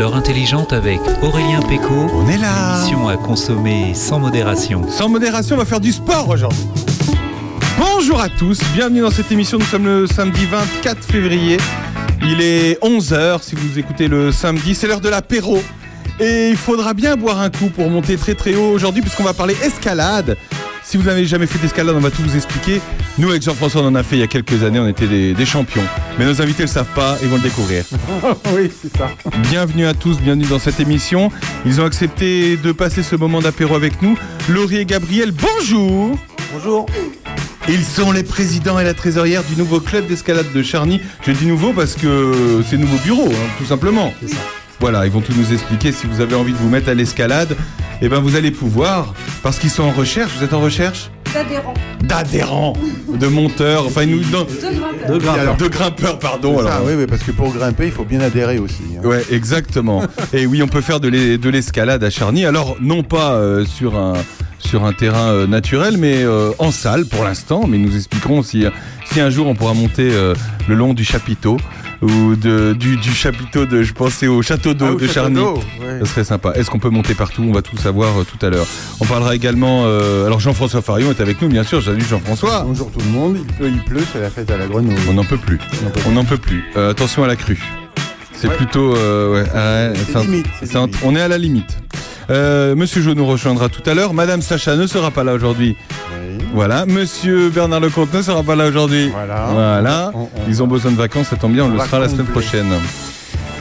l'heure intelligente avec Aurélien Péco. On est là. Émission à consommer sans modération. Sans modération, on va faire du sport aujourd'hui. Bonjour à tous, bienvenue dans cette émission. Nous sommes le samedi 24 février. Il est 11h si vous écoutez le samedi. C'est l'heure de l'apéro. Et il faudra bien boire un coup pour monter très très haut aujourd'hui puisqu'on va parler escalade. Si vous n'avez jamais fait d'escalade, on va tout vous expliquer. Nous, avec Jean-François, on en a fait il y a quelques années, on était des, des champions. Mais nos invités ne le savent pas et vont le découvrir. oui, c'est ça. Bienvenue à tous, bienvenue dans cette émission. Ils ont accepté de passer ce moment d'apéro avec nous. Laurie et Gabriel, bonjour Bonjour. Ils sont les présidents et la trésorière du nouveau club d'escalade de Charny. Je dis nouveau parce que c'est nouveau bureau, hein, tout simplement. C'est ça. Voilà, ils vont tout nous expliquer. Si vous avez envie de vous mettre à l'escalade, eh ben vous allez pouvoir, parce qu'ils sont en recherche. Vous êtes en recherche d'adhérents. D'adhérents, de monteurs, enfin ils nous non, De grimpeurs. de grimpeurs, pardon. C'est ça, alors. oui, oui, parce que pour grimper, il faut bien adhérer aussi. hein. Ouais, exactement. Et oui, on peut faire de l'e- de l'escalade à Charny. Alors, non pas euh, sur un sur un terrain euh, naturel, mais euh, en salle pour l'instant. Mais nous expliquerons si si un jour on pourra monter euh, le long du chapiteau ou de, du, du chapiteau de, je pensais au château d'eau Ah, de château Charny. ouais. Ça serait sympa. Est-ce qu'on peut monter partout? On va tout savoir euh, tout à l'heure. On parlera également. euh, alors Jean-François Farion est avec nous, bien sûr. Salut Jean-François. Bonjour tout le monde, il pleut, il pleut, c'est la fête à la grenouille. On n'en peut plus. On n'en peut plus. Euh, attention à la crue. C'est Ouais. plutôt. ouais, ouais, C'est un- limite, c'est c'est un- limite. on est à la limite. Euh, Monsieur Jo nous rejoindra tout à l'heure. Madame Sacha ne sera pas là aujourd'hui. Oui. Voilà. Monsieur Bernard Lecomte ne sera pas là aujourd'hui. Voilà. Voilà. On- on- Ils ont besoin de vacances, ça tombe bien, on, On le sera la semaine prochaine.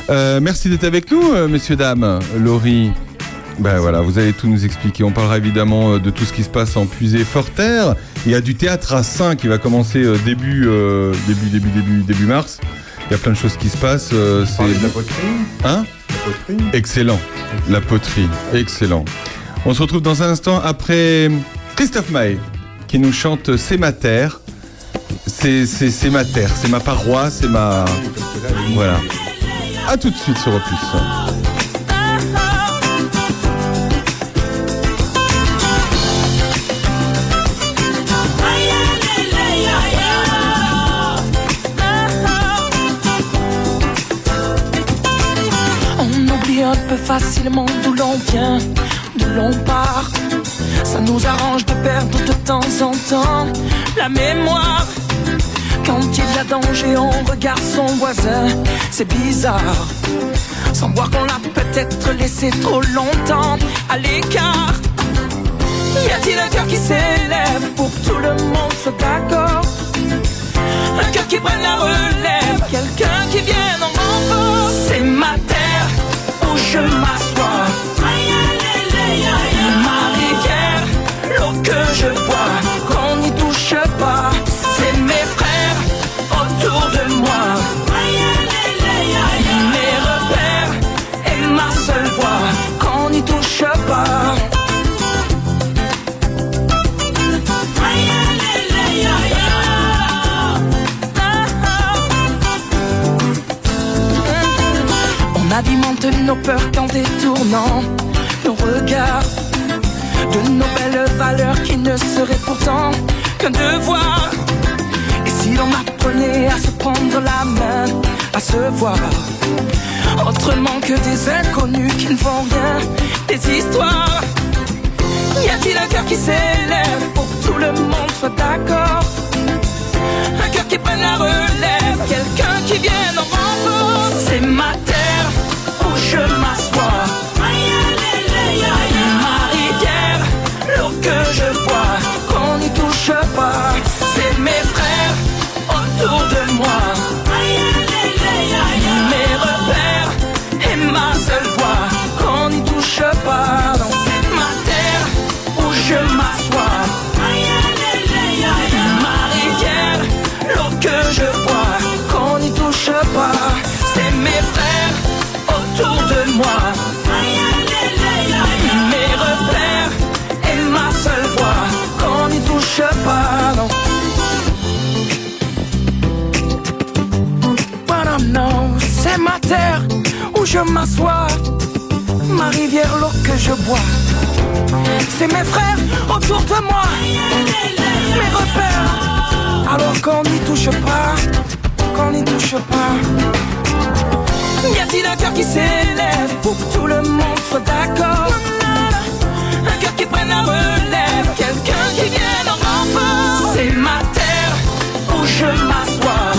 Euh, merci d'être avec nous, euh, messieurs, dames. Laurie. Ben voilà, vous allez tout nous expliquer. On parlera évidemment euh, de tout ce qui se passe en puisée Forterre. Il y a du théâtre à Saint qui va commencer début, euh, début, début, début, début mars. Il y a plein de choses qui se passent. de la poterie. hein La poterie. Excellent. La poterie. Excellent. On se retrouve dans un instant après Christophe Maé qui nous chante C'est ma terre. C'est ma terre, c'est ma paroisse, c'est ma. Voilà. A tout de suite sur Opus. On oublie un peu facilement d'où l'on vient, d'où l'on part. Ça nous arrange de perdre de temps en temps la mémoire. Quand il y a danger, on regarde son voisin, c'est bizarre. Sans voir qu'on l'a peut-être laissé trop longtemps à l'écart. Y a-t-il un cœur qui s'élève pour que tout le monde soit d'accord? Un cœur qui prenne la relève, quelqu'un qui vienne en renfort. C'est ma terre où je m'assois. L'eau que je bois, qu'on n'y touche pas. C'est mes frères autour de moi. Mes repères et ma seule voix, autrement que des inconnus qui ne font rien, des histoires. Y a-t-il un cœur qui s'élève pour que tout le monde soit d'accord? Un cœur qui prenne la relève, quelqu'un qui vienne en renfort. C'est ma terre où je m'assois. Ma rivière, l'eau que je bois, qu'on n'y touche pas. C'est mes frères autour de moi. Terre où je m'assois. Ma rivière, l'eau que je bois. C'est mes frères autour de moi. Mes repères. Alors qu'on n'y touche pas. Qu'on n'y touche pas. Y a-t-il un cœur qui s'élève être d'accord? Un cœur qui prenne la relève, quelqu'un qui vienne en renfort. C'est ma terre où je m'assois.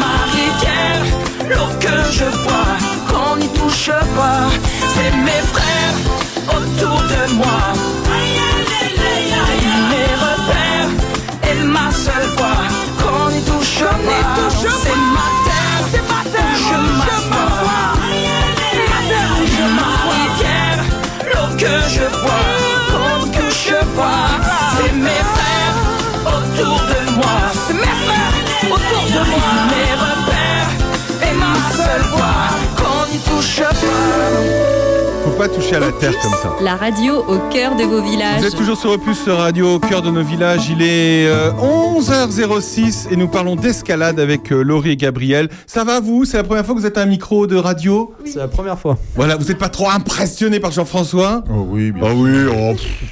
Ma l'eau que je bois, qu'on n'y touche pas. C'est mes frères autour de moi. Mes repères et ma seule voix, qu'on n'y touche pas. C'est ma terre, où je m'assois. Ma rivière, l'eau que je bois, et ma seule voix, qu'on n'y touche pas. Faut pas toucher à la terre comme ça. La radio au cœur de vos villages. Vous êtes toujours sur Opus Radio, au cœur de nos villages. Il est euh, 11h06 et nous parlons d'escalade avec euh, Laurie et Gabriel. Ça va vous? C'est la première fois que vous êtes à un micro de radio? C'est la première fois. Voilà, vous n'êtes pas trop impressionné par Jean-François? Oh oui, bien Ah oui, oh, pff.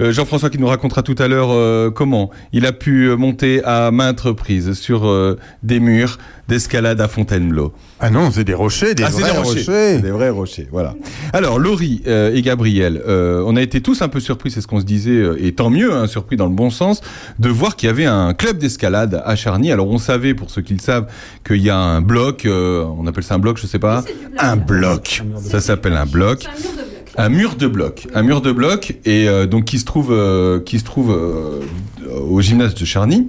Euh, Jean-François qui nous racontera tout à l'heure euh, comment il a pu euh, monter à maintes reprises sur euh, des murs d'escalade à Fontainebleau. Ah non, c'est des rochers, des ah, vrais des rochers. Des vrais rochers, voilà. Alors, Laurie euh, et Gabriel, euh, on a été tous un peu surpris, c'est ce qu'on se disait, et tant mieux, hein, surpris dans le bon sens, de voir qu'il y avait un club d'escalade à Charny. Alors, on savait, pour ceux qui le savent, qu'il y a un bloc, euh, on appelle ça un bloc, je sais pas, un bloc. Ça s'appelle un bloc. Un mur de bloc, un mur de bloc, et euh, donc qui se trouve, euh, qui se trouve euh, au gymnase de Charny.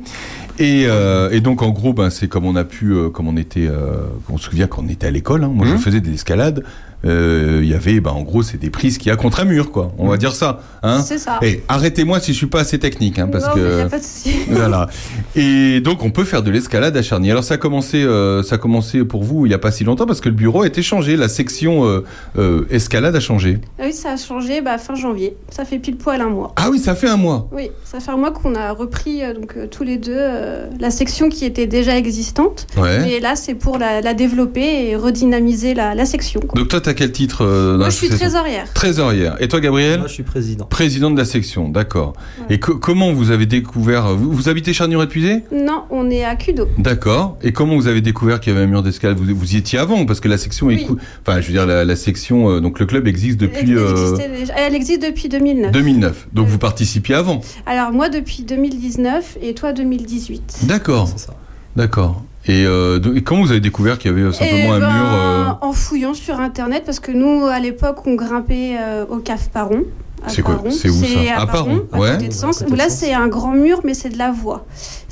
Et, euh, et donc en gros, ben, c'est comme on a pu, euh, comme on était, euh, on se souvient quand on était à l'école. Hein, moi, je Mhm. faisais de l'escalade. Euh, Il y avait, ben, en gros, c'est des prises qui a contre un mur, quoi. On va dire ça. Hein C'est ça. et arrêtez-moi si je suis pas assez technique, hein, parce non, mais y que a pas de souci. voilà. Et donc on peut faire de l'escalade à Charny. Alors ça a commencé, euh, ça a commencé pour vous il y a pas si longtemps parce que le bureau a été changé, la section euh, euh, escalade a changé. Ah oui, ça a changé bah, fin janvier. Ça fait pile poil un mois. Ah oui, ça fait un mois. Oui, ça fait un mois qu'on a repris euh, donc euh, tous les deux euh, la section qui était déjà existante. Ouais. Mais là, c'est pour la, la développer et redynamiser la, la section. quoi. Donc toi, t'as quel titre euh, Moi, je suis trésorière. Trésorière. Et toi, Gabriel Moi, je suis président. Président de la section, d'accord. Ouais. Et co- comment vous avez découvert Vous, vous habitez Charnier-Épuisé Non, on est à Cudo. D'accord. Et comment vous avez découvert qu'il y avait un mur d'escalade vous, vous y étiez avant parce que la section est Oui. cou- enfin je veux dire la, la section euh, donc le club existe depuis Elle, euh, elle existe depuis 2009. 2009. Donc vous participiez avant. Alors moi depuis 2019 et toi 2018. D'accord. C'est ça. D'accord. Et, euh, et comment vous avez découvert qu'il y avait euh, simplement Eh un ben, mur euh, En fouillant sur internet, parce que nous, à l'époque, on grimpait euh, au CAF Paron. C'est quoi Paron. C'est où ça à À Paron, à ouais. côté de Sens, À côté où de là, c'est un grand mur, mais c'est de la voie.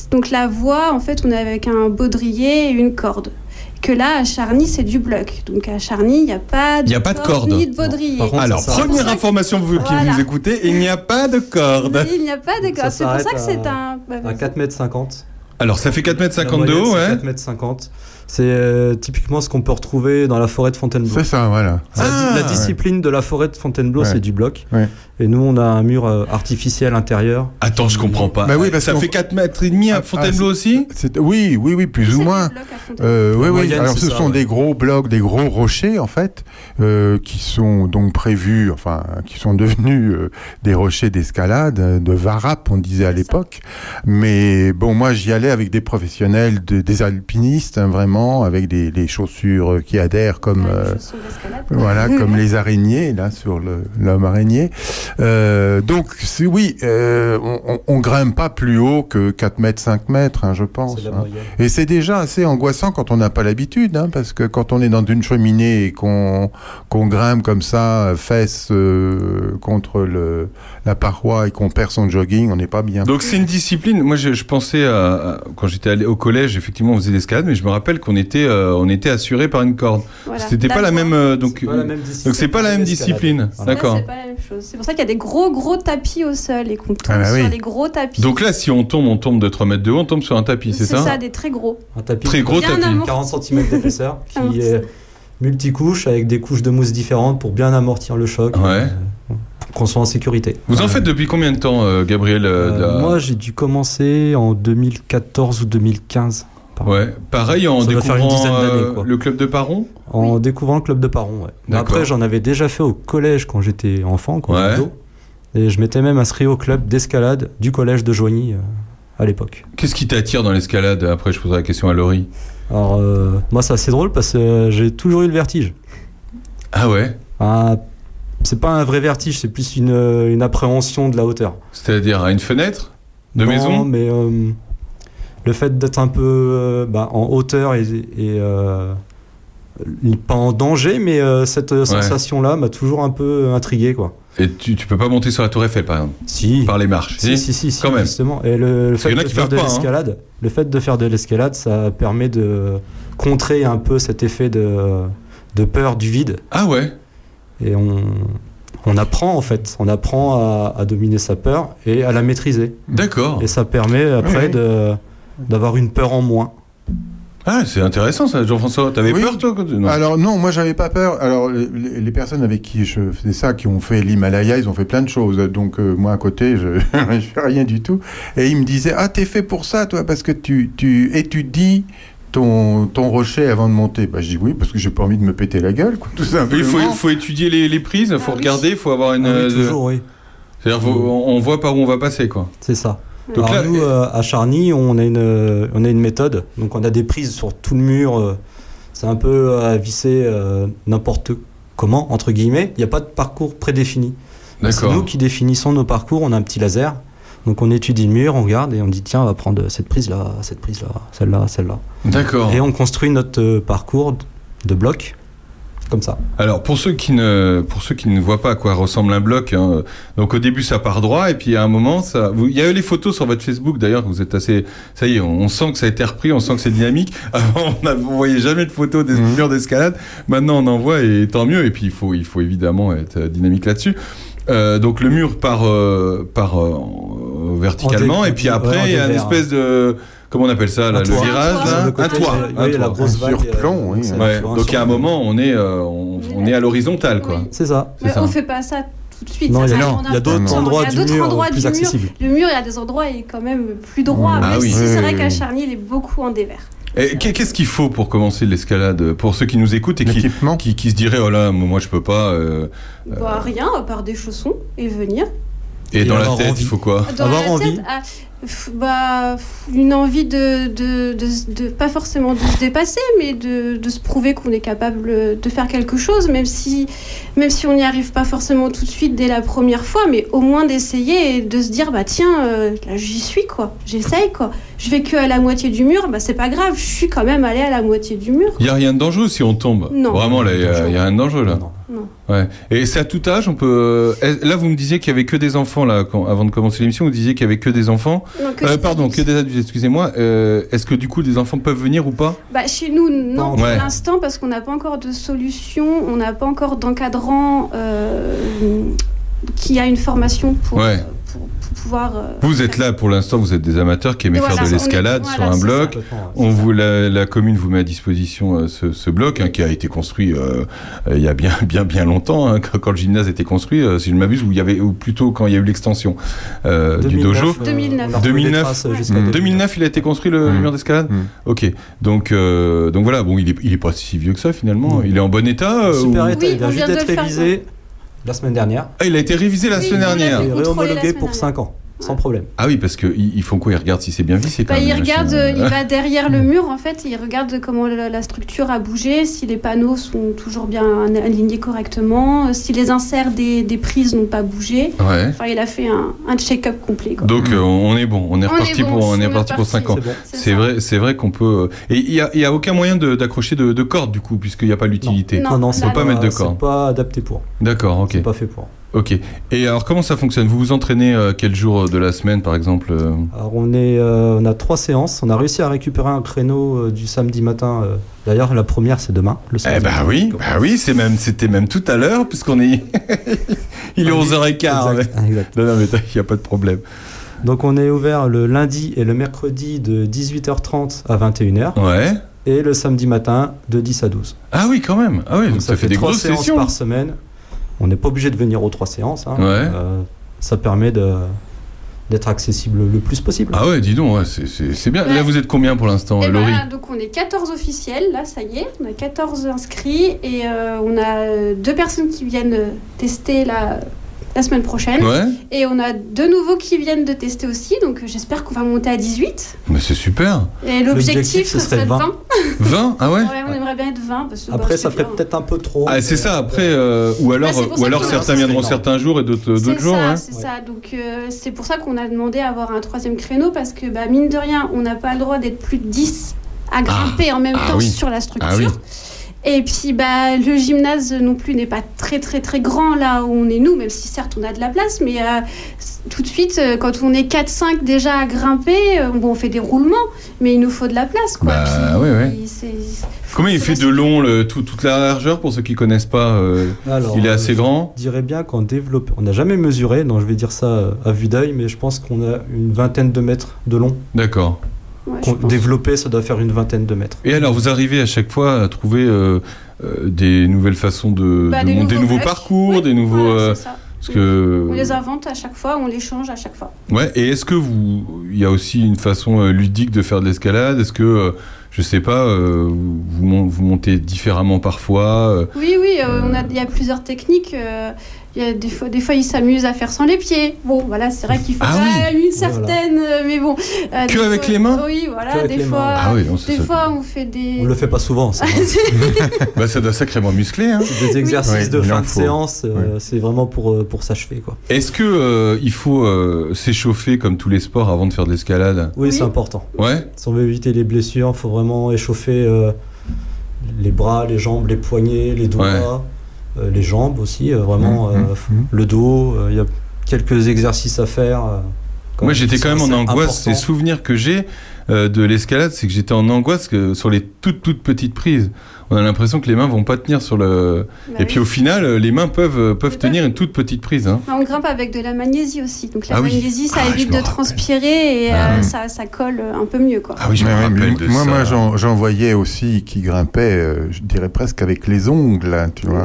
Donc la voie, en fait, on est avec un baudrier et une corde. Que là, à Charny, c'est du bloc. Donc à Charny, il n'y a pas de Il y a pas de corde. ni de baudrier. Contre, Alors, première que- information vous, qui Voilà. vous écoutez, il n'y a pas de corde. Il n'y a pas de corde. C'est pour ça que c'est un... bah, À vas-y. 4 mètres 50. Alors, ça fait 4 mètres La 50 de haut, ouais. 4 mètres 50. C'est euh, typiquement ce qu'on peut retrouver dans la forêt de Fontainebleau. C'est ça, voilà. La, Ah, la discipline de la forêt de Fontainebleau, Ouais. c'est du bloc. Ouais. Et nous, on a un mur euh, artificiel intérieur. Attends, je comprends pas. Bah oui, parce ça fait 4 mètres et demi à Ah, Fontainebleau ah, aussi? C'est- Oui, oui, oui, plus C'est ou moins. bloc à Fontainebleau. Euh, oui, oui. moyenne, Alors, ce ça, sont ouais. des gros blocs, des gros rochers, en fait, euh, qui sont donc prévus, enfin, qui sont devenus euh, des rochers d'escalade, de varap, on disait à l'époque. Mais bon, moi, j'y allais avec des professionnels, de- des alpinistes, hein, vraiment, avec des, chaussures qui adhèrent comme. Ouais, euh, voilà, comme les araignées, là, sur l'homme araignée. Euh, donc, oui, euh, on, on- on grimpe pas plus haut que 4 mètres, 5 mètres, hein, je pense. Hein. Et c'est déjà assez angoissant quand on n'a pas l'habitude, hein, parce que quand on est dans une cheminée et qu'on qu'on grimpe comme ça, fesses euh, contre le, la paroi et qu'on perd son jogging, on n'est pas bien. Donc c'est une discipline. Moi, je, je pensais à, à- quand j'étais allé au collège, effectivement, on faisait l'escalade, mais je me rappelle qu'on était, euh, on était assuré par une corde. Voilà. C'était pas la même, euh, donc. C'est pas la même discipline. donc c'est pas la même discipline. D'accord. C'est pas la même chose. C'est pour ça qu'il y a des gros gros tapis au sol et qu'on tombe Ah bah sur oui. les gros tapis. Donc là, si on tombe, on tombe de 3 mètres de haut, on tombe sur un tapis, c'est ça, ça, des très gros. Un tapis Très de gros tapis. amorti. 40 cm d'épaisseur qui est multicouche avec des couches de mousse différentes pour bien amortir le choc. Ouais. euh, qu'on soit en sécurité. Vous en faites depuis combien de temps, euh, Gabriel euh, de euh, Moi, j'ai dû commencer en 2014 ou 2015. Ouais, pareil en Ça découvrant euh, quoi. le club de Paron. En découvrant le club de Paron, ouais. Mais. Après, j'en avais déjà fait au collège quand j'étais enfant, quoi, Ouais. ado. Et je m'étais même inscrit au club d'escalade du collège de Joigny euh, à l'époque. Qu'est-ce qui t'attire dans l'escalade? Après, je poserai la question à Laurie. Alors, euh, moi, c'est assez drôle parce que euh, j'ai toujours eu le vertige. Ah ouais? Un- c'est pas un vrai vertige, c'est plus une, une appréhension de la hauteur. C'est-à-dire à une fenêtre? De Non, maison? mais euh, le fait d'être un peu euh, bah, en hauteur et, et, euh, pas en danger, mais euh, cette sensation-là m'a toujours un peu intrigué, quoi. Et tu, tu peux pas monter sur la tour Eiffel, par exemple Si. Par les marches Si, si, si, si, Quand même. justement. Et le, le fait de faire de hein. l'escalade, le fait de faire de l'escalade, ça permet de contrer un peu cet effet de, de peur du vide. Ah ouais Et on, on apprend en fait, on apprend à, à dominer sa peur et à la maîtriser. D'accord. Et ça permet après Oui. de d'avoir une peur en moins. Ah, c'est intéressant ça, Jean-François. T'avais Oui. peur toi quand tu... non. Alors non, moi j'avais pas peur. Alors les, les personnes avec qui je faisais ça, qui ont fait l'Himalaya, ils ont fait plein de choses. Donc euh, moi à côté, je je fais rien du tout. Et ils me disaient ah t'es fait pour ça toi parce que tu tu étudies ton ton rocher avant de monter. Bah je dis oui parce que j'ai pas envie de me péter la gueule quoi, tout simplement. il faut, il faut étudier les, les prises, il faut Ah regarder, il faut avoir une. Ah oui, euh, toujours, oui. C'est-à-dire, on voit par où on va passer, quoi. C'est ça. Donc Alors là- nous, euh, à Charny, on a, une, euh, on a une méthode. Donc on a des prises sur tout le mur. euh, c'est un peu à visser euh, n'importe comment, entre guillemets. Il n'y a pas de parcours prédéfini. C'est nous qui définissons nos parcours. On a un petit laser. Donc on étudie le mur, on regarde et on dit tiens, on va prendre cette prise-là, cette prise-là, celle-là, celle-là. D'accord. Et on construit notre euh, parcours de- de blocs comme ça. Alors pour ceux qui ne pour ceux qui ne voient pas à quoi ressemble un bloc, hein, donc au début ça part droit et puis à un moment ça, vous- il y a eu les photos sur votre Facebook d'ailleurs, vous êtes assez, ça y est, on, on sent que ça a été repris, on sent que c'est dynamique. Avant on ne voyait jamais de photos des murs d'escalade, maintenant on en voit et tant mieux. Et puis il faut il faut évidemment être dynamique là-dessus. Euh, donc le mur part euh, part euh, euh, verticalement dé- et puis après il y a une espèce de comment on appelle ça là, Un le toit. virage Un toit. là, un toit, euh, un oui, la grosse vague. surplomb, oui. c'est un Ouais, donc à un moment on est euh, on, on est à l'horizontale quoi. Oui. C'est ça. Mais ça. on fait pas ça tout de suite. Non, il y a, d'autres endroits du mur endroits plus du mur. accessibles. Le mur, il y a des endroits, il est quand même plus droit. Ah même oui. si Oui, c'est oui, vrai qu'à oui. Charny, il est beaucoup en dévers. Qu'est-ce qu'il faut pour commencer l'escalade? Pour ceux qui nous écoutent et qui, qui, qui se diraient oh là moi je peux pas euh, Bah, rien, à part des chaussons et venir. et, Et dans la tête envie. il faut quoi? Dans Avoir la envie. tête, ah, bah, une envie de, de, de, de- pas forcément de se dépasser, mais de, de se prouver qu'on est capable de faire quelque chose, même si, même si on n'y arrive pas forcément tout de suite dès la première fois, mais au moins d'essayer et de se dire, bah tiens, euh, là j'y suis quoi, j'essaye quoi. Je vais que à la moitié du mur, bah c'est pas grave, je suis quand même allé à la moitié du mur. Il y a rien de dangereux si on tombe. Non. Vraiment là il y, a- il y a rien de dangereux là. Non. Ouais. Et c'est à tout âge on peut. euh, Là vous me disiez qu'il y avait que des enfants là quand- avant de commencer l'émission vous disiez qu'il y avait que des enfants. Donc, que Euh, pardon que des adultes excusez-moi. Euh, Est-ce que du coup des enfants peuvent venir ou pas? Bah, chez nous, non, pour Ouais. l'instant, parce qu'on n'a pas encore de solution, on n'a pas encore d'encadrant euh, qui a une formation pour, Ouais. Pour, pour pouvoir. euh, Vous êtes là pour l'instant vous êtes des amateurs qui Voilà, faire de l'escalade voilà, sur un bloc. Ouais, On vous la, la commune vous met à disposition euh, ce, ce bloc hein, qui a été construit euh, il y a bien bien bien longtemps hein, quand, quand le gymnase était construit euh, si je ne m'abuse ou il y avait ou plutôt quand il y a eu l'extension euh, du 2009, dojo. euh, 2009. on a retrouvé des 2009. traces jusqu'à Mm. 2009 il a été construit le, mur d'escalade. Mm. Ok donc euh, donc voilà bon il est il est pas si vieux que ça finalement il est en bon état. euh, Super ou- état, Oui, il vient on juste vient de d'être le faire, révisé la semaine dernière. Ah il a été révisé la Oui, semaine dernière. contrôlé la réhomologué pour dernière. 5 ans, sans problème. Ah oui parce que ils ils font quoi? Ils regardent si c'est bien vissé quand Bah, même. il la regarde, machine. euh, il va derrière le mur en fait, il regarde comment la, la structure a bougé, si les panneaux sont toujours bien alignés correctement, euh, si les inserts des, des prises n'ont pas bougé. Ouais. Enfin, il a fait un, un check-up complet. Quoi. Donc euh, on est bon on est On reparti est bon, pour on on est est reparti pour reparti. 5 ans. C'est bon. C'est vrai, c'est vrai qu'on peut. Et il y a, il y a aucun moyen de- d'accrocher de, de corde du coup, puisqu'il n'y a pas l'utilité. Non, Non, non, c'est pas mettre de c'est corps. pas adapté pour. D'accord, ok, C'est pas fait pour. Ok. Et alors comment ça fonctionne? Vous vous entraînez euh, quel jour de la semaine, par exemple euh? Alors on est, euh, on a trois séances. On a réussi à récupérer un créneau euh, du samedi matin. euh. D'ailleurs, la première c'est demain. Le Eh samedi. bah oui, bah oui, c'est même, c'était même tout à l'heure, puisqu'on est, il est Ah oui, 11h15. Exact, exact. Non, non, mais il n'y a pas de problème. Donc on est ouvert le lundi et le mercredi de 18h30 à 21h Ouais. et le samedi matin de 10 à 12. Ah oui, quand même. Ah oui, donc, Donc ça, fait, des trois grosses séances sessions. par semaine. On n'est pas obligé de venir aux trois séances. hein. Ouais. Euh, ça permet de d'être accessible le plus possible. Ah ouais, dis donc, ouais, c'est- bien. Ouais. Là, vous êtes combien pour l'instant, Et Laurie voilà, donc on est 14 officiels, là ça y est, on a 14 inscrits et euh, on a deux personnes qui viennent tester là la semaine prochaine. Ouais, Et on a deux nouveaux qui viennent de tester aussi, donc euh, j'espère qu'on va monter à 18. mais c'est super. Et l'objectif, ce serait serait 20. 20. 20 Ah ouais Ouais, on aimerait bien être 20. Parce que, bah, Après, ça ferait peut-être un peu trop. Ah, c'est ça, après, euh, ou alors, Bah, ou alors certains viendront certains jours et d'autres jours. ça, hein. c'est ça. Donc euh, c'est pour ça qu'on a demandé à avoir un troisième créneau parce que bah, mine de rien, on n'a pas le droit d'être plus de 10 à grimper en même ah temps oui. sur la structure. Ah oui. Et puis bah, le gymnase non plus n'est pas très très très grand là où on est nous, même si certes on a de la place, mais euh, tout de suite euh, quand on est 4-5 déjà à grimper, euh, bon on fait des roulements, mais il nous faut de la place quoi. Bah, Puis, c'est- Combien il fait de long, le, tout- toute la largeur, pour ceux qui connaissent pas euh, Alors, Il est assez grand? Je dirais bien qu'en développe. On n'a jamais mesuré, donc je vais dire ça à vue d'œil, mais je pense qu'on a une vingtaine de mètres de long. D'accord. Ouais. Développé, ça doit faire une vingtaine de mètres. Et alors, vous arrivez à chaque fois à trouver euh, euh, des nouvelles façons de, Bah, de des monter, des nouveaux parcours, Oui, des nouveaux. voilà, euh, parce que. On les invente à chaque fois, on les change à chaque fois. Ouais. Et est-ce que vous, il y a aussi une façon ludique de faire de l'escalade? Est-ce que, je sais pas, euh, vous, mon- vous montez différemment parfois euh, Oui, oui, euh, on a- il y a plusieurs techniques. Il y a des fois, des fois, ils s'amusent à faire sans les pieds. Bon, voilà, c'est vrai qu'il faut Ah quand même une certaine, euh, mais bon. euh, Que avec fois- les mains Oui, voilà, des fois. Ah oui, c'est Des fois, on fait des. On le fait pas souvent, ça. Bah, ça doit sacrément muscler. Hein. Des exercices Oui, de fin de séance, euh, c'est vraiment pour, euh, pour s'achever. quoi. Est-ce que euh, il faut euh, s'échauffer comme tous les sports avant de faire de l'escalade? Oui, Oui. c'est important. Ouais. Si on veut éviter les blessures, il faut vraiment échauffer euh, les bras, les jambes, les poignets, les doigts, les jambes aussi, euh, vraiment Mmh, euh, mmh. le dos. euh, Il y a quelques exercices à faire. euh, Moi, j'étais quand même en angoisse. Les souvenirs que j'ai euh, de l'escalade, c'est que j'étais en angoisse que sur les toutes toutes petites prises. On a l'impression que les mains vont pas tenir sur le. Bah Et oui. puis au final, euh, les mains peuvent euh, peuvent tenir une toute petite prise. Hein. On grimpe avec de la magnésie aussi. Donc la Ah oui. magnésie, ça Ah, évite de transpirer et Ah. euh, ça, ça colle un peu mieux. Quoi. Ah oui, je me rappelle de moi, ça. moi, j'en, voyais aussi qui grimpaient, euh, je dirais presque avec les ongles, tu vois.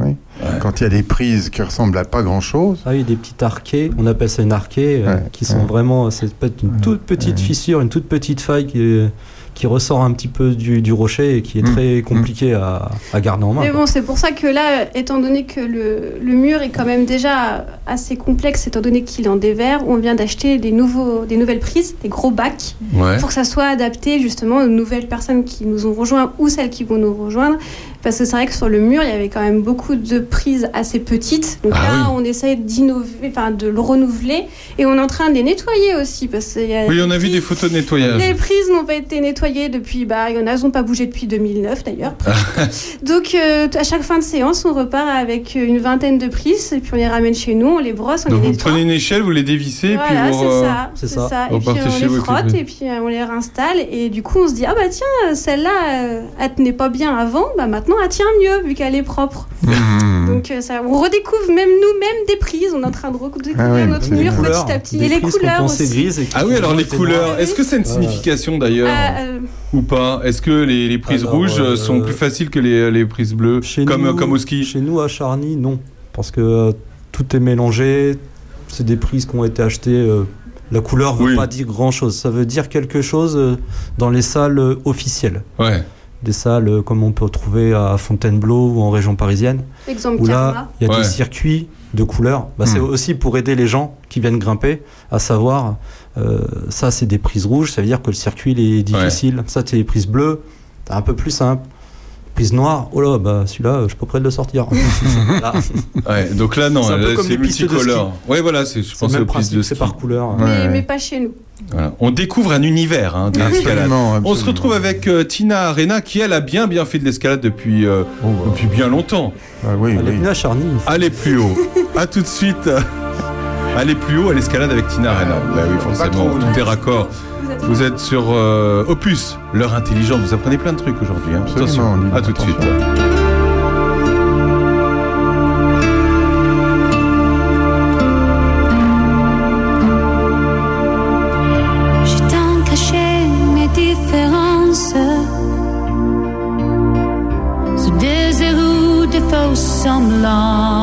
euh, oui. Ouais. Quand il y a des prises qui ressemblent à pas grand-chose. Ah oui, des petits arquets, on appelle ça une arquée, euh, Ouais, qui sont ouais. vraiment, c'est peut-être une Ouais, toute petite ouais. fissure, une toute petite faille qui, qui ressort un petit peu du, du rocher et qui est Mm, très compliqué à, à garder en main. Mais bon, c'est pour ça que là, étant donné que le, le mur est quand même déjà assez complexe, étant donné qu'il est en dévers, on vient d'acheter des, nouveaux, des nouvelles prises, des gros bacs, Ouais. pour que ça soit adapté justement aux nouvelles personnes qui nous ont rejoints ou celles qui vont nous rejoindre. Parce que c'est vrai que sur le mur, il y avait quand même beaucoup de prises assez petites. Donc Ah là, oui. on essaye d'innover, enfin de le renouveler. Et on est en train de les nettoyer aussi. Parce qu'il y a Oui, on a vu des photos de nettoyage. les prises n'ont pas été nettoyées depuis, bah, il y en a, elles n'ont pas bougé depuis 2009 d'ailleurs. Donc euh, à chaque fin de séance, on repart avec une vingtaine de prises et puis on les ramène chez nous, on les brosse, on Donc les vous nettoie. prenez une échelle, vous les dévissez, Voilà, puis vous. c'est euh, ça, c'est c'est ça. ça. Vous Et puis on les frotte et puis euh, on les réinstalle et du coup on se dit ah bah tiens celle-là euh, elle tenait pas bien avant, bah maintenant elle tient mieux vu qu'elle est propre. Mmh. Donc euh, ça, on redécouvre même nous-mêmes des prises, on est en train de redécouvrir Ah ouais, notre mur couleurs, petit à petit des et les couleurs aussi. grises et Ah oui, alors les couleurs. Est-ce que c'est une Voilà. signification d'ailleurs Ah, euh, ou pas? Est-ce que les, les prises Alors, rouges euh, sont plus faciles que les, les prises bleues, Chez comme nous- comme au ski? Chez nous, à Charny, non. Parce que tout est mélangé. C'est des prises qui ont été achetées. la couleur ne veut Oui. pas dire grand-chose. Ça veut dire quelque chose dans les salles officielles. Ouais. Des salles comme on peut trouver à Fontainebleau ou en région parisienne. exemple Où là, il y a Ouais. des circuits de couleurs. Bah, C'est Hmm. aussi pour aider les gens qui viennent grimper à savoir, euh, ça c'est des prises rouges, ça veut dire que le circuit il est difficile. Ça c'est des prises bleues, c'est un peu plus simple. Prise noire, oh là, bah celui-là, je suis pas prêt de le sortir. Ouais, donc là non, C'est multicolore. Ouais, voilà, c'est je pense le aux même prises de principe, ski. c'est par couleur. Mais, Ouais. mais pas chez nous. Voilà. On découvre un univers hein, de l'escalade. On se retrouve avec euh, Tina Arena qui elle a bien bien fait de l'escalade depuis euh, Oh, bah, depuis bien longtemps. ah oui, oui. une fois. Allez plus haut. à tout de suite. Allez plus haut à l'escalade avec Tina Arena. Bah oui, forcément, trop, tout est raccord. Vous êtes- sur euh, Opus, l'heure intelligente. Vous apprenez plein de trucs aujourd'hui. Hein. Attention. À tout de suite. long.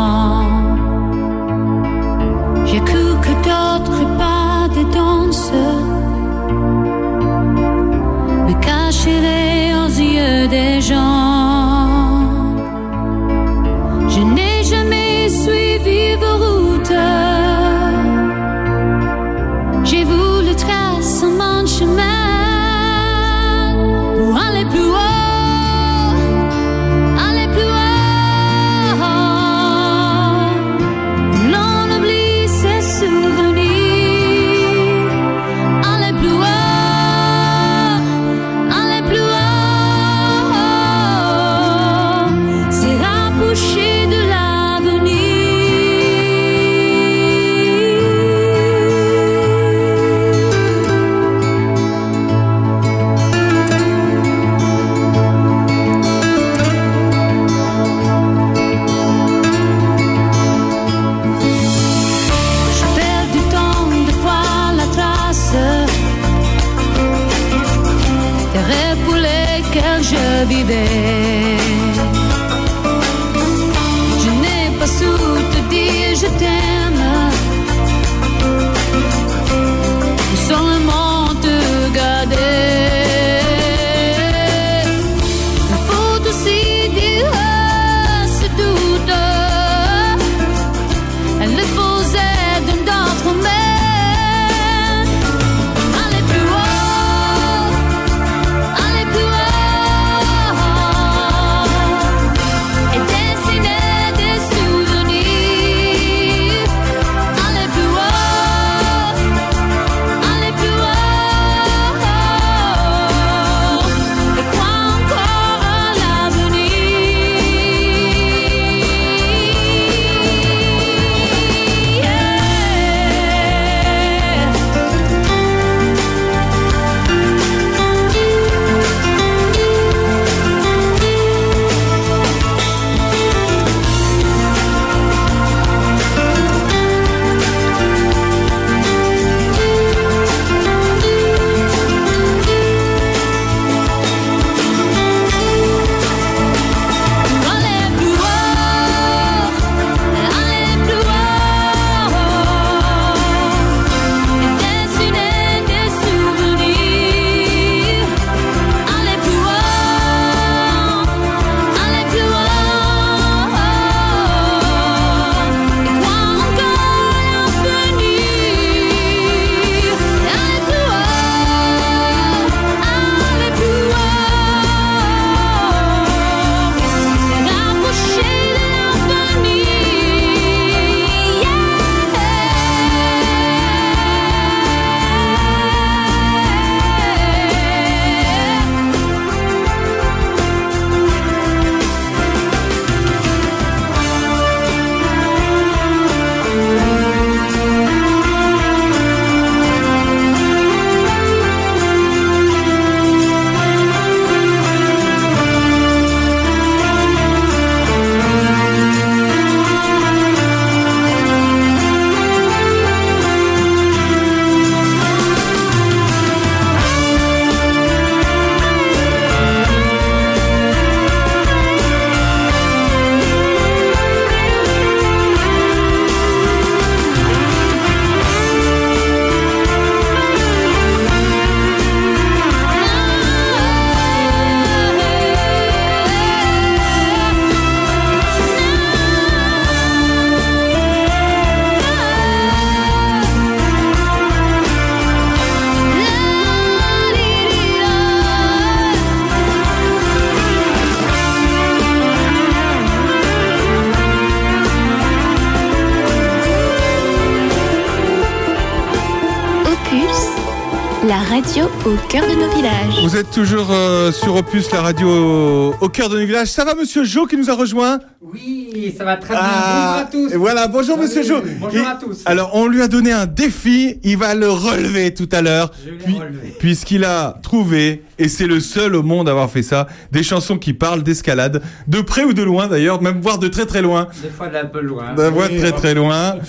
Radio au cœur de nos villages. Vous êtes toujours euh, sur Opus, la radio au, cœur de nos villages. Ça va, monsieur Jo qui nous a rejoint Oui, ça va très bien. Ah, Bonjour à tous. et Voilà, bonjour monsieur Jo. Bonjour Et- à tous. Alors, on lui a donné un défi, il va le relever tout à l'heure, Je vais le puis- relever. puisqu'il a trouvé, et c'est le seul au monde à avoir fait ça, des chansons qui parlent d'escalade, de près ou de loin d'ailleurs, même voire de très très loin. Des fois d'un peu loin. D'un voix très très loin.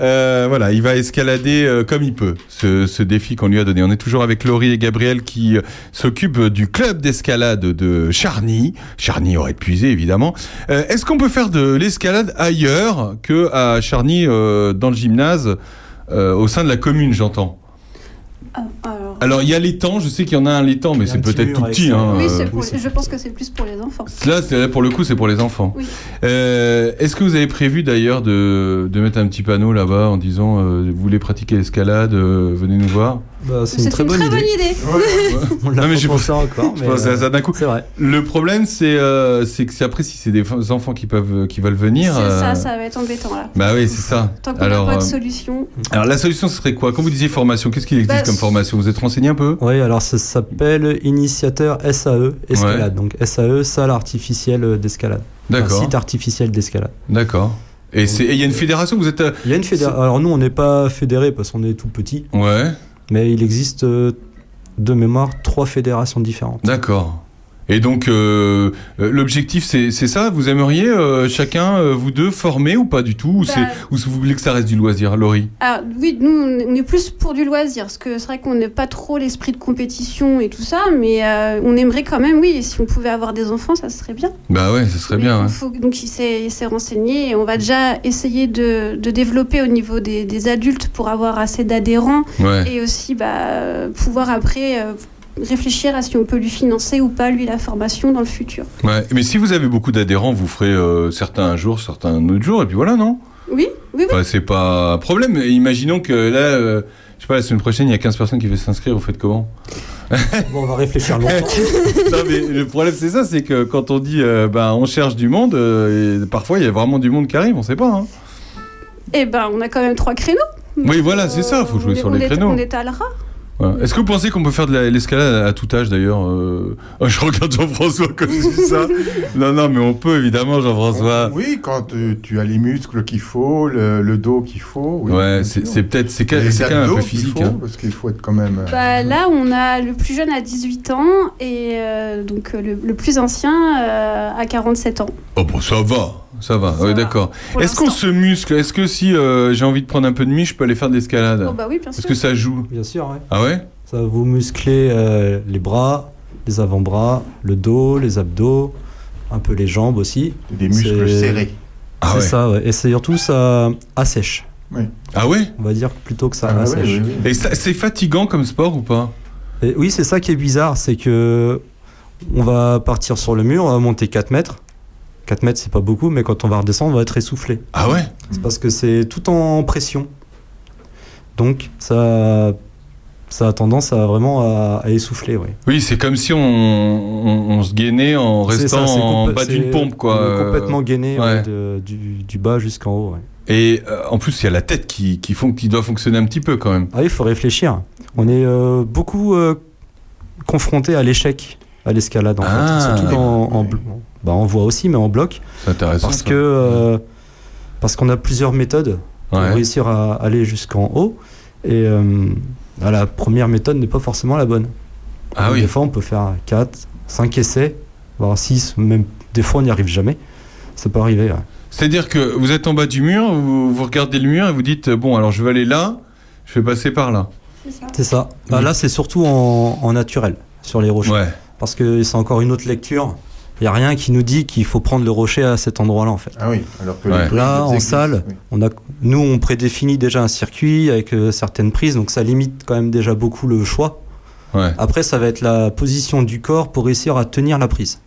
Euh, voilà, il va escalader euh, comme il peut ce, ce défi qu'on lui a donné. On est toujours avec Laurie et Gabriel qui euh, s'occupent du club d'escalade de Charny. Charny aurait puisé évidemment. Euh, Est-ce qu'on peut faire de l'escalade ailleurs que à Charny euh, dans le gymnase euh, au sein de la commune, j'entends? Ah, alors, il y a l'étang, je sais qu'il y en a un l'étang, mais c'est peut-être tout avec petit. Hein, oui, c'est pour- je pense que c'est plus pour les enfants. Là, c'est- pour le coup, c'est pour les enfants. Oui. Euh, Est-ce que vous avez prévu d'ailleurs de, de mettre un petit panneau là-bas en disant euh, vous voulez pratiquer l'escalade, euh, venez nous voir? Bah, c'est une très bonne idée. idée. On l'a Non, mais pas pensé encore, Je à euh, ça d'un coup. c'est vrai. Le problème, c'est euh, c'est que après, si c'est des enfants qui peuvent qui veulent venir. C'est euh, ça, ça va être embêtant là. Bah oui, c'est ça. Tant qu'on n'a Alors, pas de euh, solution. alors la solution, ce serait quoi? Quand vous disiez formation, qu'est-ce qu'il existe Bah, comme formation? Vous êtes renseigné un peu? Oui, alors ça s'appelle initiateur SAE, escalade. Donc SAE, salle artificielle d'escalade. Un D'accord. site artificiel d'escalade. D'accord. Et c'est- et il y a une fédération? Vous êtes euh, Il y a une fédération. Alors nous, on n'est pas fédéré parce qu'on est tout petit, Ouais. Mais il existe euh, de mémoire trois fédérations différentes. D'accord. Et donc, euh, euh, l'objectif, c'est ça Vous aimeriez euh, chacun, vous deux, former ou pas du tout? Ou, Bah- ou vous voulez que ça reste du loisir, Laurie? Alors oui, nous on est plus pour du loisir, parce que c'est vrai qu'on n'a pas trop l'esprit de compétition et tout ça, mais euh, on aimerait quand même, oui, si on pouvait avoir des enfants, ça serait bien. Bah ouais, ce serait Mais bien. il ouais. faut- donc il s'est renseigné et on va déjà essayer de, de développer au niveau des, des adultes pour avoir assez d'adhérents Ouais. et aussi bah, pouvoir après réfléchir à si on peut lui financer ou pas lui la formation dans le futur. Ouais. Mais si vous avez beaucoup d'adhérents, vous ferez euh, certains un jour, certains un autre jour, et puis voilà, non? Oui, oui, oui. Enfin, c'est pas un problème. Mais Imaginons que là, euh, je sais pas, la semaine prochaine, il y a 15 personnes qui veulent s'inscrire, vous faites comment? Bon, on va réfléchir longtemps. non, mais le problème, c'est ça, c'est que quand on dit, euh, ben, on cherche du monde, euh, et parfois, il y a vraiment du monde qui arrive, on sait pas. Hein. Et ben on a quand même trois créneaux. Oui, voilà, c'est ça, faut jouer On est- sur on les est- créneaux. On étalera. Voilà. Est-ce que vous pensez qu'on peut faire de la- l'escalade à tout âge d'ailleurs euh oh, Je regarde Jean-François quand je dis ça. non, non, mais on peut évidemment, Jean-François. Oui, quand euh, tu as les muscles qu'il faut, le, le dos qu'il faut. oui, ouais, c'est peut-être, c'est quand même un peu physique. faut, hein. Parce qu'il faut être quand même. euh, Bah, là, on a le plus jeune à 18 ans et euh, donc le, le plus ancien euh, à 47 ans. Oh bon, ça va, ça va. Ouais, d'accord. Est-ce qu'on se muscle? Est-ce que si euh, j'ai envie de prendre un peu de mi, je peux aller faire de l'escalade? Oh, bah oui, bien Est-ce sûr. que ça joue Bien sûr, ouais. Ah ouais? Ça va vous muscler euh, les bras, les avant-bras, le dos, les abdos, un peu les jambes aussi. Des muscles serrés. Ah c'est ouais. ça, ouais. Et c'est surtout ça assèche. Ah ouais? On va dire plutôt que ça Ah ouais, assèche. oui. Et c'est fatigant comme sport ou pas? Et oui, c'est ça qui est bizarre, c'est que on va partir sur le mur, on va monter 4 mètres. 4 mètres, c'est pas beaucoup, mais quand on va redescendre, on va être essoufflé. Ah ouais? C'est parce que c'est tout en pression. Donc, ça, ça a tendance à vraiment à, à essouffler, oui. Oui, c'est comme si on, on, on se gainait en restant ça, en bas d'une pompe, quoi. on est complètement gainé ouais. ouais, de- du, du bas jusqu'en haut. ouais. Et euh, en plus, il y a la tête qui, qui, font, qui doit fonctionner un petit peu quand même. Ah oui, il faut réfléchir. On est euh, beaucoup euh, confronté à l'échec à l'escalade, en Ah. fait. Surtout en, bah, en voie aussi, mais en bloc. C'est intéressant. Parce que euh, parce qu'on a plusieurs méthodes pour Ouais. réussir à aller jusqu'en haut. Et euh, bah, la première méthode n'est pas forcément la bonne. Ah Donc, oui. Des fois, on peut faire 4, 5 essais, voire 6, même des fois, on n'y arrive jamais. Ça peut arriver. ouais. C'est-à-dire que vous êtes en bas du mur, vous, vous regardez le mur et vous dites bon, alors je vais aller là, je vais passer par là. C'est ça. Bah, Oui. là, c'est surtout en, en naturel, sur les rochers. Ouais. Parce que c'est encore une autre lecture. Il n'y a rien qui nous dit qu'il faut prendre le rocher à cet endroit-là, en fait. Ah oui, alors que Ouais. les Là, en salle, oui. on a, nous, on prédéfinit déjà un circuit avec euh, certaines prises, donc ça limite quand même déjà beaucoup le choix. Ouais. Après, ça va être la position du corps pour réussir à tenir la prise.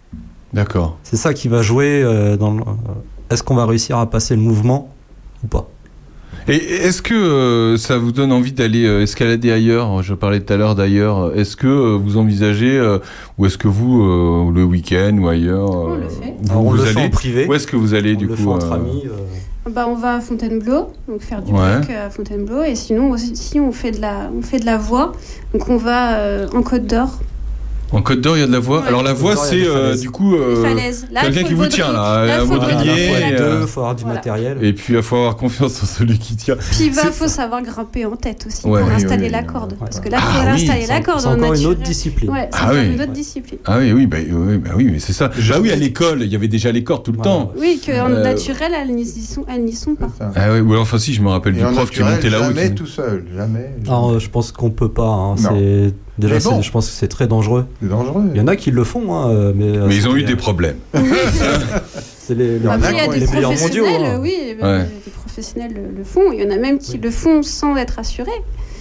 D'accord. C'est ça qui va jouer euh, dans. le- euh, Est-ce qu'on va réussir à passer le mouvement ou pas? Et est-ce que euh, ça vous donne envie d'aller euh, escalader ailleurs? Je parlais tout à l'heure d'ailleurs. Est-ce que euh, vous envisagez, euh, ou est-ce que vous, euh, le week-end ou ailleurs, On euh, le fait. vous, Alors, on vous le fait allez en privé. Où est-ce que vous allez On du le coup fait entre euh, amis. euh, Bah, on va à Fontainebleau, donc faire du Ouais. à Fontainebleau, et sinon aussi on fait de la, on fait de la voie, donc on va euh, en Côte d'Or, En Côte d'Or, il y a de la. Ouais. Alors la a c'est euh, du coup euh, quelqu'un qui vous tient là, Là, un il faut le voilà, baudrier, il faut baudrier, être euh, deux, il faut avoir du Voilà. matériel. Et puis il faut avoir confiance en celui qui tient. Puis il faut savoir grimper en tête aussi Ouais. pour Oui, installer oui, la corde, ouais. parce que là, Ah faut oui, installer la corde c'est en encore une autre discipline. Ouais, c'est Ah une autre discipline. Ah oui, oui, bah, oui, bah oui, mais c'est ça. Bah oui, à l'école, il y avait déjà les cordes tout le temps. Oui, qu'en Euh, naturel, elles n'y sont, elles n'y sont pas. Ah oui, ou enfin si, je me rappelle du prof qui montait là-haut. Jamais tout seul, jamais. Alors, euh, je pense qu'on peut pas. hein, Non. c'est- Déjà, bon. je pense que c'est très dangereux. C'est dangereux. Il y en a qui le font, hein, euh, mais. euh, Mais ils ont eu des problèmes. C'est les, les, Après, il y a des meilleurs mondiaux. professionnels, hein. oui, Ouais. des professionnels le, le font. Il y en a même qui le font sans être assurés.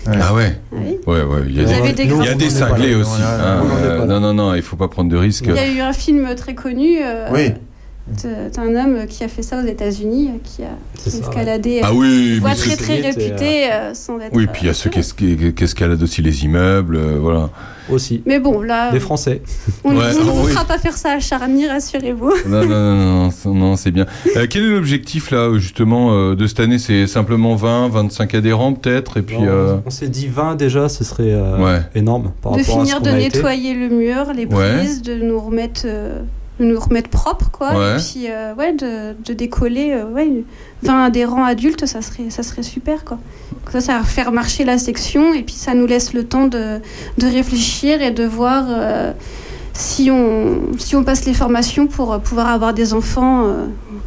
Ouais. Ah ouais, Oui. ouais, ouais. Il y a Vous des, des il y a cinglés aussi. Hein, euh, non, non, non, il faut pas prendre de risques. Il y a eu un film très connu. euh, Oui. De- d'un homme qui a fait ça aux États-Unis, euh, qui a, qui ça, escaladé. Ah euh, oui, voie mais très très réputée euh, sans être. oui, puis il y a ceux qui, escaladent aussi les immeubles, euh, voilà. Aussi. Mais bon, là, Les Français. on ne vous oui. fera pas faire ça à Charny, rassurez-vous. Non, non, non, non, non, non, c'est bien. Euh, quel est l'objectif là, justement, euh, de cette année? C'est simplement 20, 25 adhérents peut-être, et puis. Euh, On s'est dit 20 déjà, ce serait euh, Ouais. énorme par de rapport à finir ce de été. nettoyer le mur, les Ouais. prises, de nous remettre. De nous remettre propre quoi Ouais. et puis euh, ouais de, de décoller euh, ouais, 20 adhérents adultes ça serait ça serait super quoi ça ça va faire marcher la section et puis ça nous laisse le temps de, de réfléchir et de voir euh, si on, si on passe les formations pour euh, pouvoir avoir des enfants,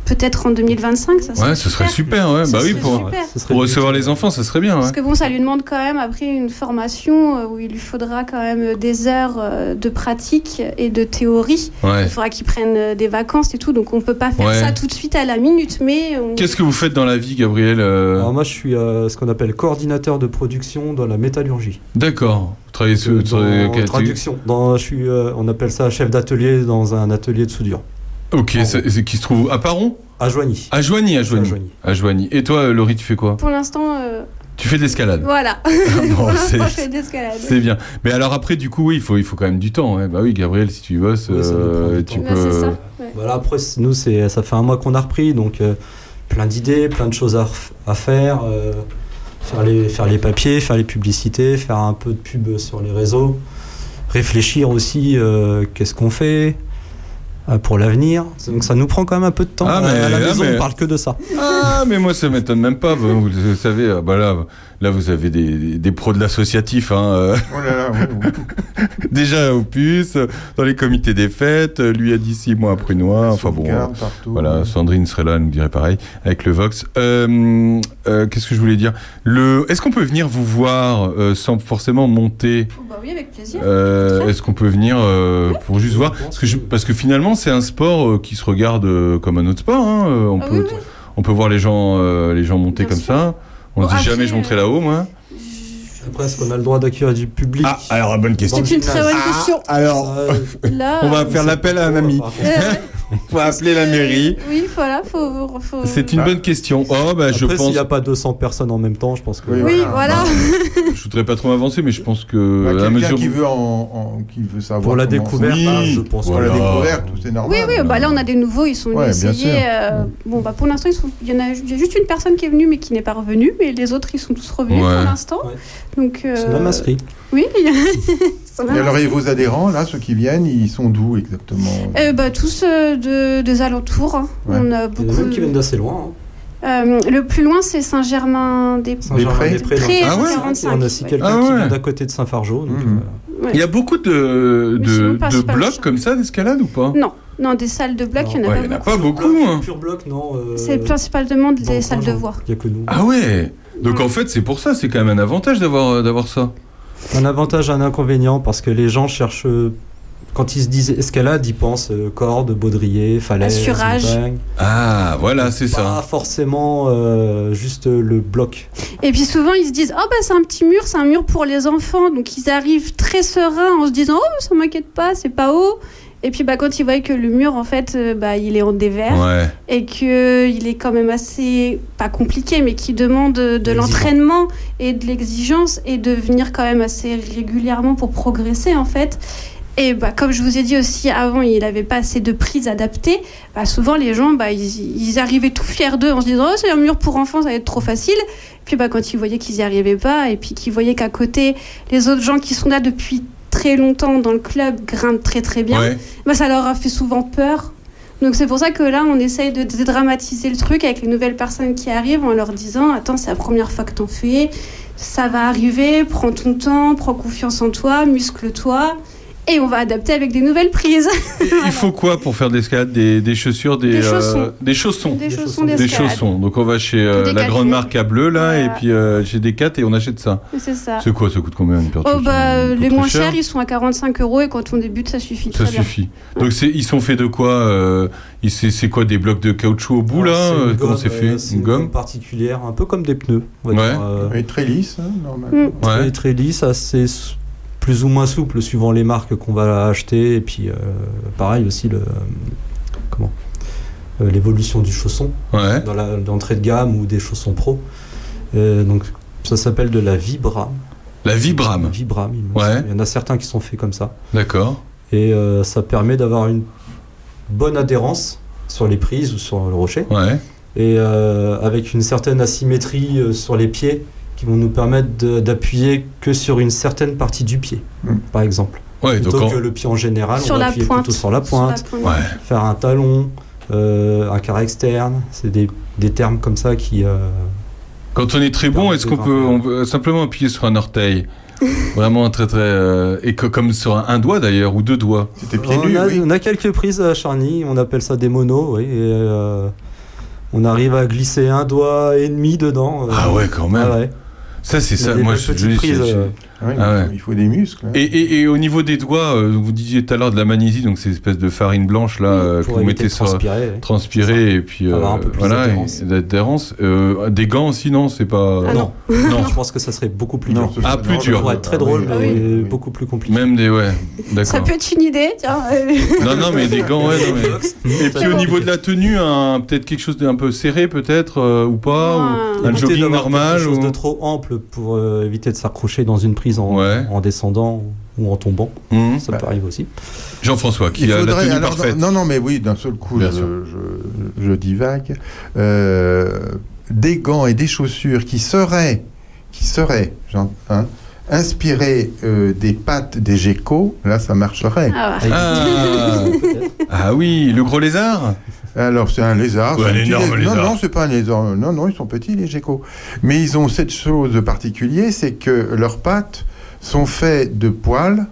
peut-être en 2025, ça serait Ouais, ce serait super, ouais. Ça bah oui, pour, super. Recevoir les enfants, ça serait bien, ouais. Parce que bon, ça lui demande quand même après une formation euh, où il lui faudra quand même des heures euh, de pratique et de théorie. Ouais. Il faudra qu'il prenne euh, des vacances et tout, donc on peut pas faire Ouais. ça tout de suite à la minute, mais on- Qu'est-ce que vous faites dans la vie, Gabriel euh, Alors moi, je suis euh, ce qu'on appelle coordinateur de production dans la métallurgie. D'accord. Vous travaillez sur, Euh, sur- dans traduction. Dans, je suis, euh, on appelle ça chef d'atelier dans un atelier de soudure. Ok, c'est c'est qui se trouve à Paron À Joigny. À Joigny, à Joigny. À Joigny. À Joigny. Et toi, Laurie, tu fais quoi pour l'instant, euh, Tu fais de l'escalade. voilà. bon, pour c'est- l'instant, je fais de l'escalade. C'est bien. Mais alors après, du coup, oui, il faut, il faut quand même du temps. hein. Bah oui, Gabriel, si tu bosses, Oui, ça nous euh, tu temps. C'est peux. ça. ouais. Voilà, après, nous, c'est, ça fait un mois qu'on a repris, donc euh, plein d'idées, plein de choses à, faire. euh, faire, les, faire les papiers, faire les publicités, faire un peu de pub sur les réseaux. Réfléchir aussi, euh, qu'est-ce qu'on fait euh, pour l'avenir. Donc ça nous prend quand même un peu de temps. Ah, à, mais- la ah, maison, mais- on parle que de ça. Ah, mais moi, ça m'étonne même pas. Vous, vous savez, ah, bah là, là, vous avez des, des, des pros de l'associatif. Hein, euh. Oh là là, oui, oui. Déjà au puce, dans les comités des fêtes, lui a dit six mois à Prunois. Enfin bon. Partout. Voilà, Sandrine serait là, elle nous dirait pareil, avec le Vox. Euh, euh, Qu'est-ce que je voulais dire? Le... Est-ce qu'on peut venir vous voir euh, sans forcément monter? Oh, bah oui, avec plaisir. Euh. Est-ce qu'on peut venir euh, pour juste voir? Parce que, je- que- parce que finalement, c'est un sport euh, qui se regarde euh, comme un autre sport. hein. On, Ah peut, oui, oui. on peut voir les gens, euh, les gens monter Bien comme sûr. ça. On se dit jamais je monterai euh, là-haut, moi. Après, est-ce qu'on a le droit d'accueillir du public Ah, alors bonne question. C'est une très bonne Ah, question. alors, Là, on va euh, faire l'appel à un ami. contre. euh, Faut appeler la mairie. Oui, voilà, faut. faut... C'est une bonne question. Oh, bah, je Après, pense. s'il n'y a pas 200 personnes en même temps, je pense que. Oui, Oui, Voilà. voilà. Je voudrais pas trop m'avancer, mais je pense que Bah, à mesure. qui veut en, en- qui veut savoir Pour la découverte, Oui, hein, je pense Pour que- la Voilà. découverte, c'est normal. Oui, oui, bah là on a des nouveaux, ils sont venus Ouais, sûr. euh, bon, bah pour l'instant, il y en a, il y a juste une personne qui est venue mais qui n'est pas revenue, mais les autres ils sont tous revenus Ouais. pour l'instant. Ouais. Donc, euh, C'est même inscrit. Oui, Et alors, et vos adhérents, là, ceux qui viennent, ils sont d'où exactement? Euh, bah, tous euh, de, des alentours. hein. Ouais. On a Il y en a beaucoup. même qui viennent d'assez loin. hein. Euh, le plus loin, c'est Saint-Germain-des-Prés. Saint-Germain-des-Prés, Ah ouais 45, On a aussi ouais. quelqu'un Ah qui vient d'à côté de Saint-Fargeau. Mhm. euh, Il y a beaucoup de, de, blocs comme ça d'escalade ou pas? Non, non, des salles de bloc, il n'y en a Ouais, pas il y en a beaucoup. pas beaucoup. hein. Pur bloc, non. euh, C'est principalement des le salles de voix. Il n'y a que nous. Ah ouais. Donc en fait, c'est pour ça, c'est quand même un avantage d'avoir d'avoir ça. Un avantage, un inconvénient, parce que les gens cherchent. euh, Quand ils se disent escalade, ils pensent euh, corde, baudrier, falaise, Assurage. montagne. Ah, voilà, c'est Pas ça. forcément euh, juste le bloc. Et puis souvent ils se disent oh bah c'est un petit mur, c'est un mur pour les enfants, donc ils arrivent très sereins en se disant oh ça m'inquiète pas, c'est pas haut. Et puis bah quand ils voient que le mur en fait euh, bah il est en dévers Ouais. et que il est quand même assez pas compliqué mais qui demande de Exigeant. l'entraînement et de l'exigence et de venir quand même assez régulièrement pour progresser en fait. Et bah, comme je vous ai dit aussi avant, il n'avait pas assez de prises adaptées. Bah, souvent, les gens, bah, ils, ils arrivaient tout fiers d'eux en se disant oh, c'est un mur pour enfants, ça va être trop facile. Puis bah, quand ils voyaient qu'ils n'y arrivaient pas, et puis qu'ils voyaient qu'à côté, les autres gens qui sont là depuis très longtemps dans le club grimpent très très bien, Ouais. bah, ça leur a fait souvent peur. Donc c'est pour ça que là, on essaye de dédramatiser le truc avec les nouvelles personnes qui arrivent en leur disant Attends, c'est la première fois que t'en fais, ça va arriver, prends ton temps, prends confiance en toi, muscle-toi, et on va adapter avec des nouvelles prises. Il faut quoi pour faire de l'escalade des, des chaussures, des, Des euh, chaussons. des chaussons. des chaussons. Des chaussons. Donc on va chez euh, la grande marque à bleu là, Voilà. et puis euh, chez Decat et on achète ça. C'est ça. C'est quoi Ça coûte combien une paire de Oh chaussons bah, les moins cher chers, ils sont à 45 euros et quand on débute, ça suffit Ça très bien. suffit. Donc ils sont faits de quoi euh, C'est quoi des blocs de caoutchouc au bout là Alors, c'est une Comment gomme, c'est fait c'est Une gomme particulière, un peu comme des pneus. on va Ouais. dire, Et très lisse, hein, normalement. Mm. très, Ouais. très lisse, assez plus ou moins souple suivant les marques qu'on va acheter. Et puis, euh, pareil aussi, le, comment Euh, l'évolution du chausson Ouais. dans l'entrée de gamme ou des chaussons pro. Euh, donc, ça s'appelle de la Vibram. La Vibram. Vibram, il, Ouais. il y en a certains qui sont faits comme ça. D'accord. Et euh, ça permet d'avoir une bonne adhérence sur les prises ou sur le rocher. Ouais. et avec une certaine asymétrie sur les pieds qui vont nous permettre d'appuyer que sur une certaine partie du pied, Mm. par exemple. Ouais. Donc Plutôt que le pied en général, Sur on va appuyer pointe. plutôt sur la pointe, Sur la pointe. Ouais. faire un talon, euh, un carré externe, c'est des, des termes comme ça qui... euh, Quand on est très bon, est-ce qu'on peut, grimper. on peut simplement appuyer sur un orteil? Vraiment très très euh, et que- comme sur un, un doigt d'ailleurs ou deux doigts. C'était on, a, on a quelques prises à Charny, on appelle ça des monos, oui. Et, euh, on arrive à glisser un doigt et demi dedans. euh. Ah ouais quand même. Ah ouais. Ça c'est ça. Moi je, je- je- euh. Ah ouais. Il faut des muscles. hein. Et, et- et au niveau des doigts, euh, vous disiez tout à l'heure de la magnésie, donc c'est une espèce de farine blanche là euh, que vous mettez sur transpirer, ouais. transpirer et puis Avoir euh, un peu plus voilà d'adhérence. Euh, des gants aussi non, c'est pas Ah non. non. je pense que ça serait beaucoup plus Non, dur. Ah plus dur. Ça pourrait être très Ah oui, drôle, ah mais oui, oui. beaucoup plus compliqué. Même des ouais, Ça d'accord. peut être une idée, tiens. euh. Non non mais des gants ouais. Non, mais... Et puis au niveau de la tenue, un- peut-être quelque chose d'un peu serré peut-être euh, ou pas, ou un jogging normal quelque chose de trop ample pour euh, éviter de s'accrocher dans une prise en, en descendant ou en tombant. Mhm. Ça peut arriver aussi. Jean-François qui Il a la tenue alors, parfaite. Non, non, mais oui, d'un seul coup, je, sûr. je- je divague. Euh, des gants et des chaussures qui seraient, qui seraient, j'en- hein, inspirés euh, des pattes des geckos, là, ça marcherait. Ah, Ah. Ah oui, le gros lézard Alors, c'est un lézard. Ouais, un énorme lé- lézard. Non, non, c'est pas un lézard. Non, non, ils sont petits, les geckos. Mais ils ont cette chose de particulier, c'est que leurs pattes sont faites de poils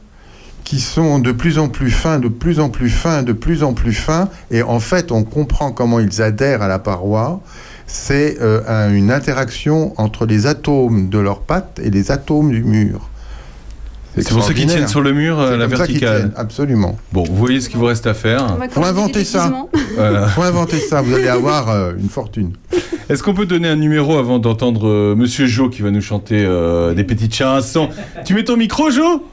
qui sont de plus en plus fins, de plus en plus fins, de plus en plus fins. Et en fait, on comprend comment ils adhèrent à la paroi. C'est euh, un- une interaction entre les atomes de leurs pattes et les atomes du mur. C'est pour ça qu'ils tiennent sur le mur euh, la verticale. absolument. Bon, vous voyez ce qu'il vous reste à faire. Faut inventer ça. Voilà. Faut inventer ça, vous allez avoir euh, une fortune. Est-ce qu'on peut donner un numéro avant d'entendre euh, Monsieur Jo qui va nous chanter euh, des petites chansons Tu mets ton micro, Jo?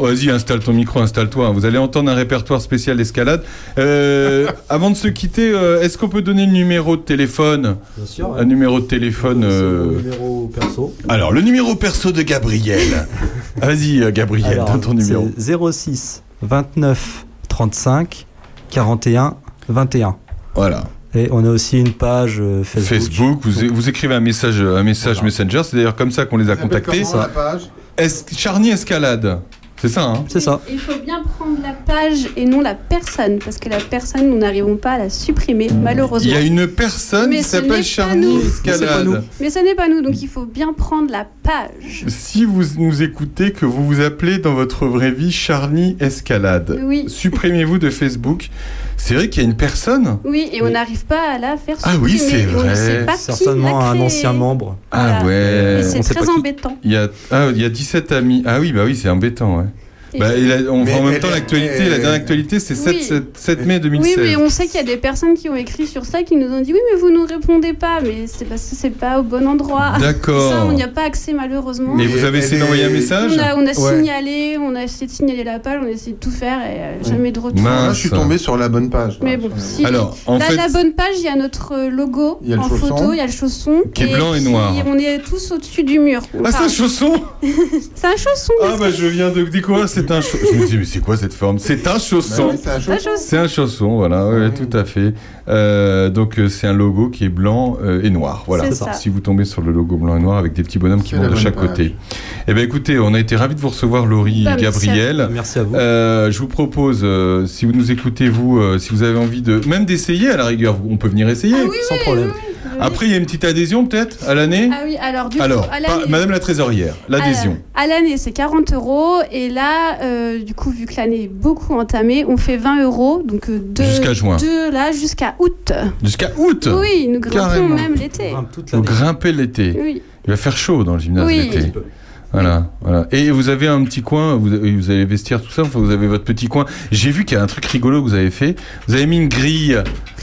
Vas-y, installe ton micro, installe-toi. Vous allez entendre un répertoire spécial d'escalade. Euh, avant de se quitter, euh, est-ce qu'on peut donner le numéro de téléphone? Bien sûr. Un numéro de téléphone. euh, Mon numéro perso. Alors, le numéro perso de Gabriel. Vas-y, euh, Gabriel, Alors, donne ton numéro. c'est 06 29 35 41 21. Voilà. Et on a aussi une page euh, Facebook. Facebook, vous, vous écrivez un message, un message Messenger, c'est d'ailleurs comme ça qu'on les a contactés. comment, la page? Es- Charny Escalade, c'est ça, hein C'est ça. Il faut bien prendre la page et non la personne, parce que la personne, nous n'arrivons pas à la supprimer, malheureusement. Il y a une personne Mais qui s'appelle Charny. Escalade. Mais ce n'est pas nous, donc il faut bien prendre la page. Si vous nous écoutez, que vous vous appelez dans votre vraie vie Charny Escalade, Oui. supprimez-vous de Facebook. C'est vrai qu'il y a une personne Oui, et on n'arrive pas à la faire Ah oui, supprimer. c'est On ne vrai. sait pas qui Certainement l'a un ancien membre. Ah Voilà. ouais. Et c'est très qui. embêtant. Il y a, ah, il y a 17 amis. Ah oui, bah oui, c'est embêtant, ouais. Et- Bah, et on- Mais en même temps, l'actualité, la dernière actualité, c'est 7, Oui. 7, 7 mai Oui, 2016. mais on sait qu'il y a des personnes qui ont écrit sur ça qui nous ont dit oui, mais vous nous répondez pas, mais c'est parce que c'est pas au bon endroit. D'accord. Ça, on n'y a pas accès malheureusement. Mais vous avez essayé d'envoyer un message On a, on a Ouais. signalé, on a essayé de signaler la page, on a essayé de tout faire et euh, jamais de retour. Mince. Là, je suis tombé sur la bonne page. Mais bon, si. Alors, en la, fait, la bonne page, il y a notre euh, logo a en chausson. photo, il y a le chausson. Qui est blanc et noir. On est tous au-dessus du mur. ah, c'est un chausson c'est un chausson. Ah, bah, je viens de découvrir, c'est un chausson. Je me dis, mais c'est quoi cette forme? C'est un chausson. Bah oui, c'est un chausson. chausson. C'est un chausson, voilà, ouais, Ouais. tout à fait. Euh, donc euh, c'est un logo qui est blanc euh, et noir, voilà. C'est ça. Si vous tombez sur le logo blanc et noir avec des petits bonhommes qui vont de chaque page. côté. Eh bien écoutez, on a été ravis de vous recevoir Laurie Bah, et merci Gabriel. Merci à vous. Euh, je vous propose, euh, si vous nous écoutez, vous, euh, si vous avez envie de, même d'essayer à la rigueur, on peut venir essayer. Ah oui, Sans oui, problème. Après, il y a une petite adhésion peut-être à l'année. Ah oui, alors du Alors, coup, à pas- l'année- Madame la trésorière, l'adhésion. À, l'année, c'est 40 euros. Et là, euh, du coup, vu que l'année est beaucoup entamée, on fait 20 euros. Donc, euh, de, Jusqu'à juin. De là jusqu'à août. Jusqu'à août. Oui, nous grimpons Carrément. même l'été. Grimpe l'année. grimpez l'été. Oui. Il va faire chaud dans le gymnase Oui. l'été. Voilà, voilà. Et vous avez un petit coin, vous avez, vous avez vestiaire, tout ça, vous avez votre petit coin. J'ai vu qu'il y a un truc rigolo que vous avez fait. Vous avez mis une grille.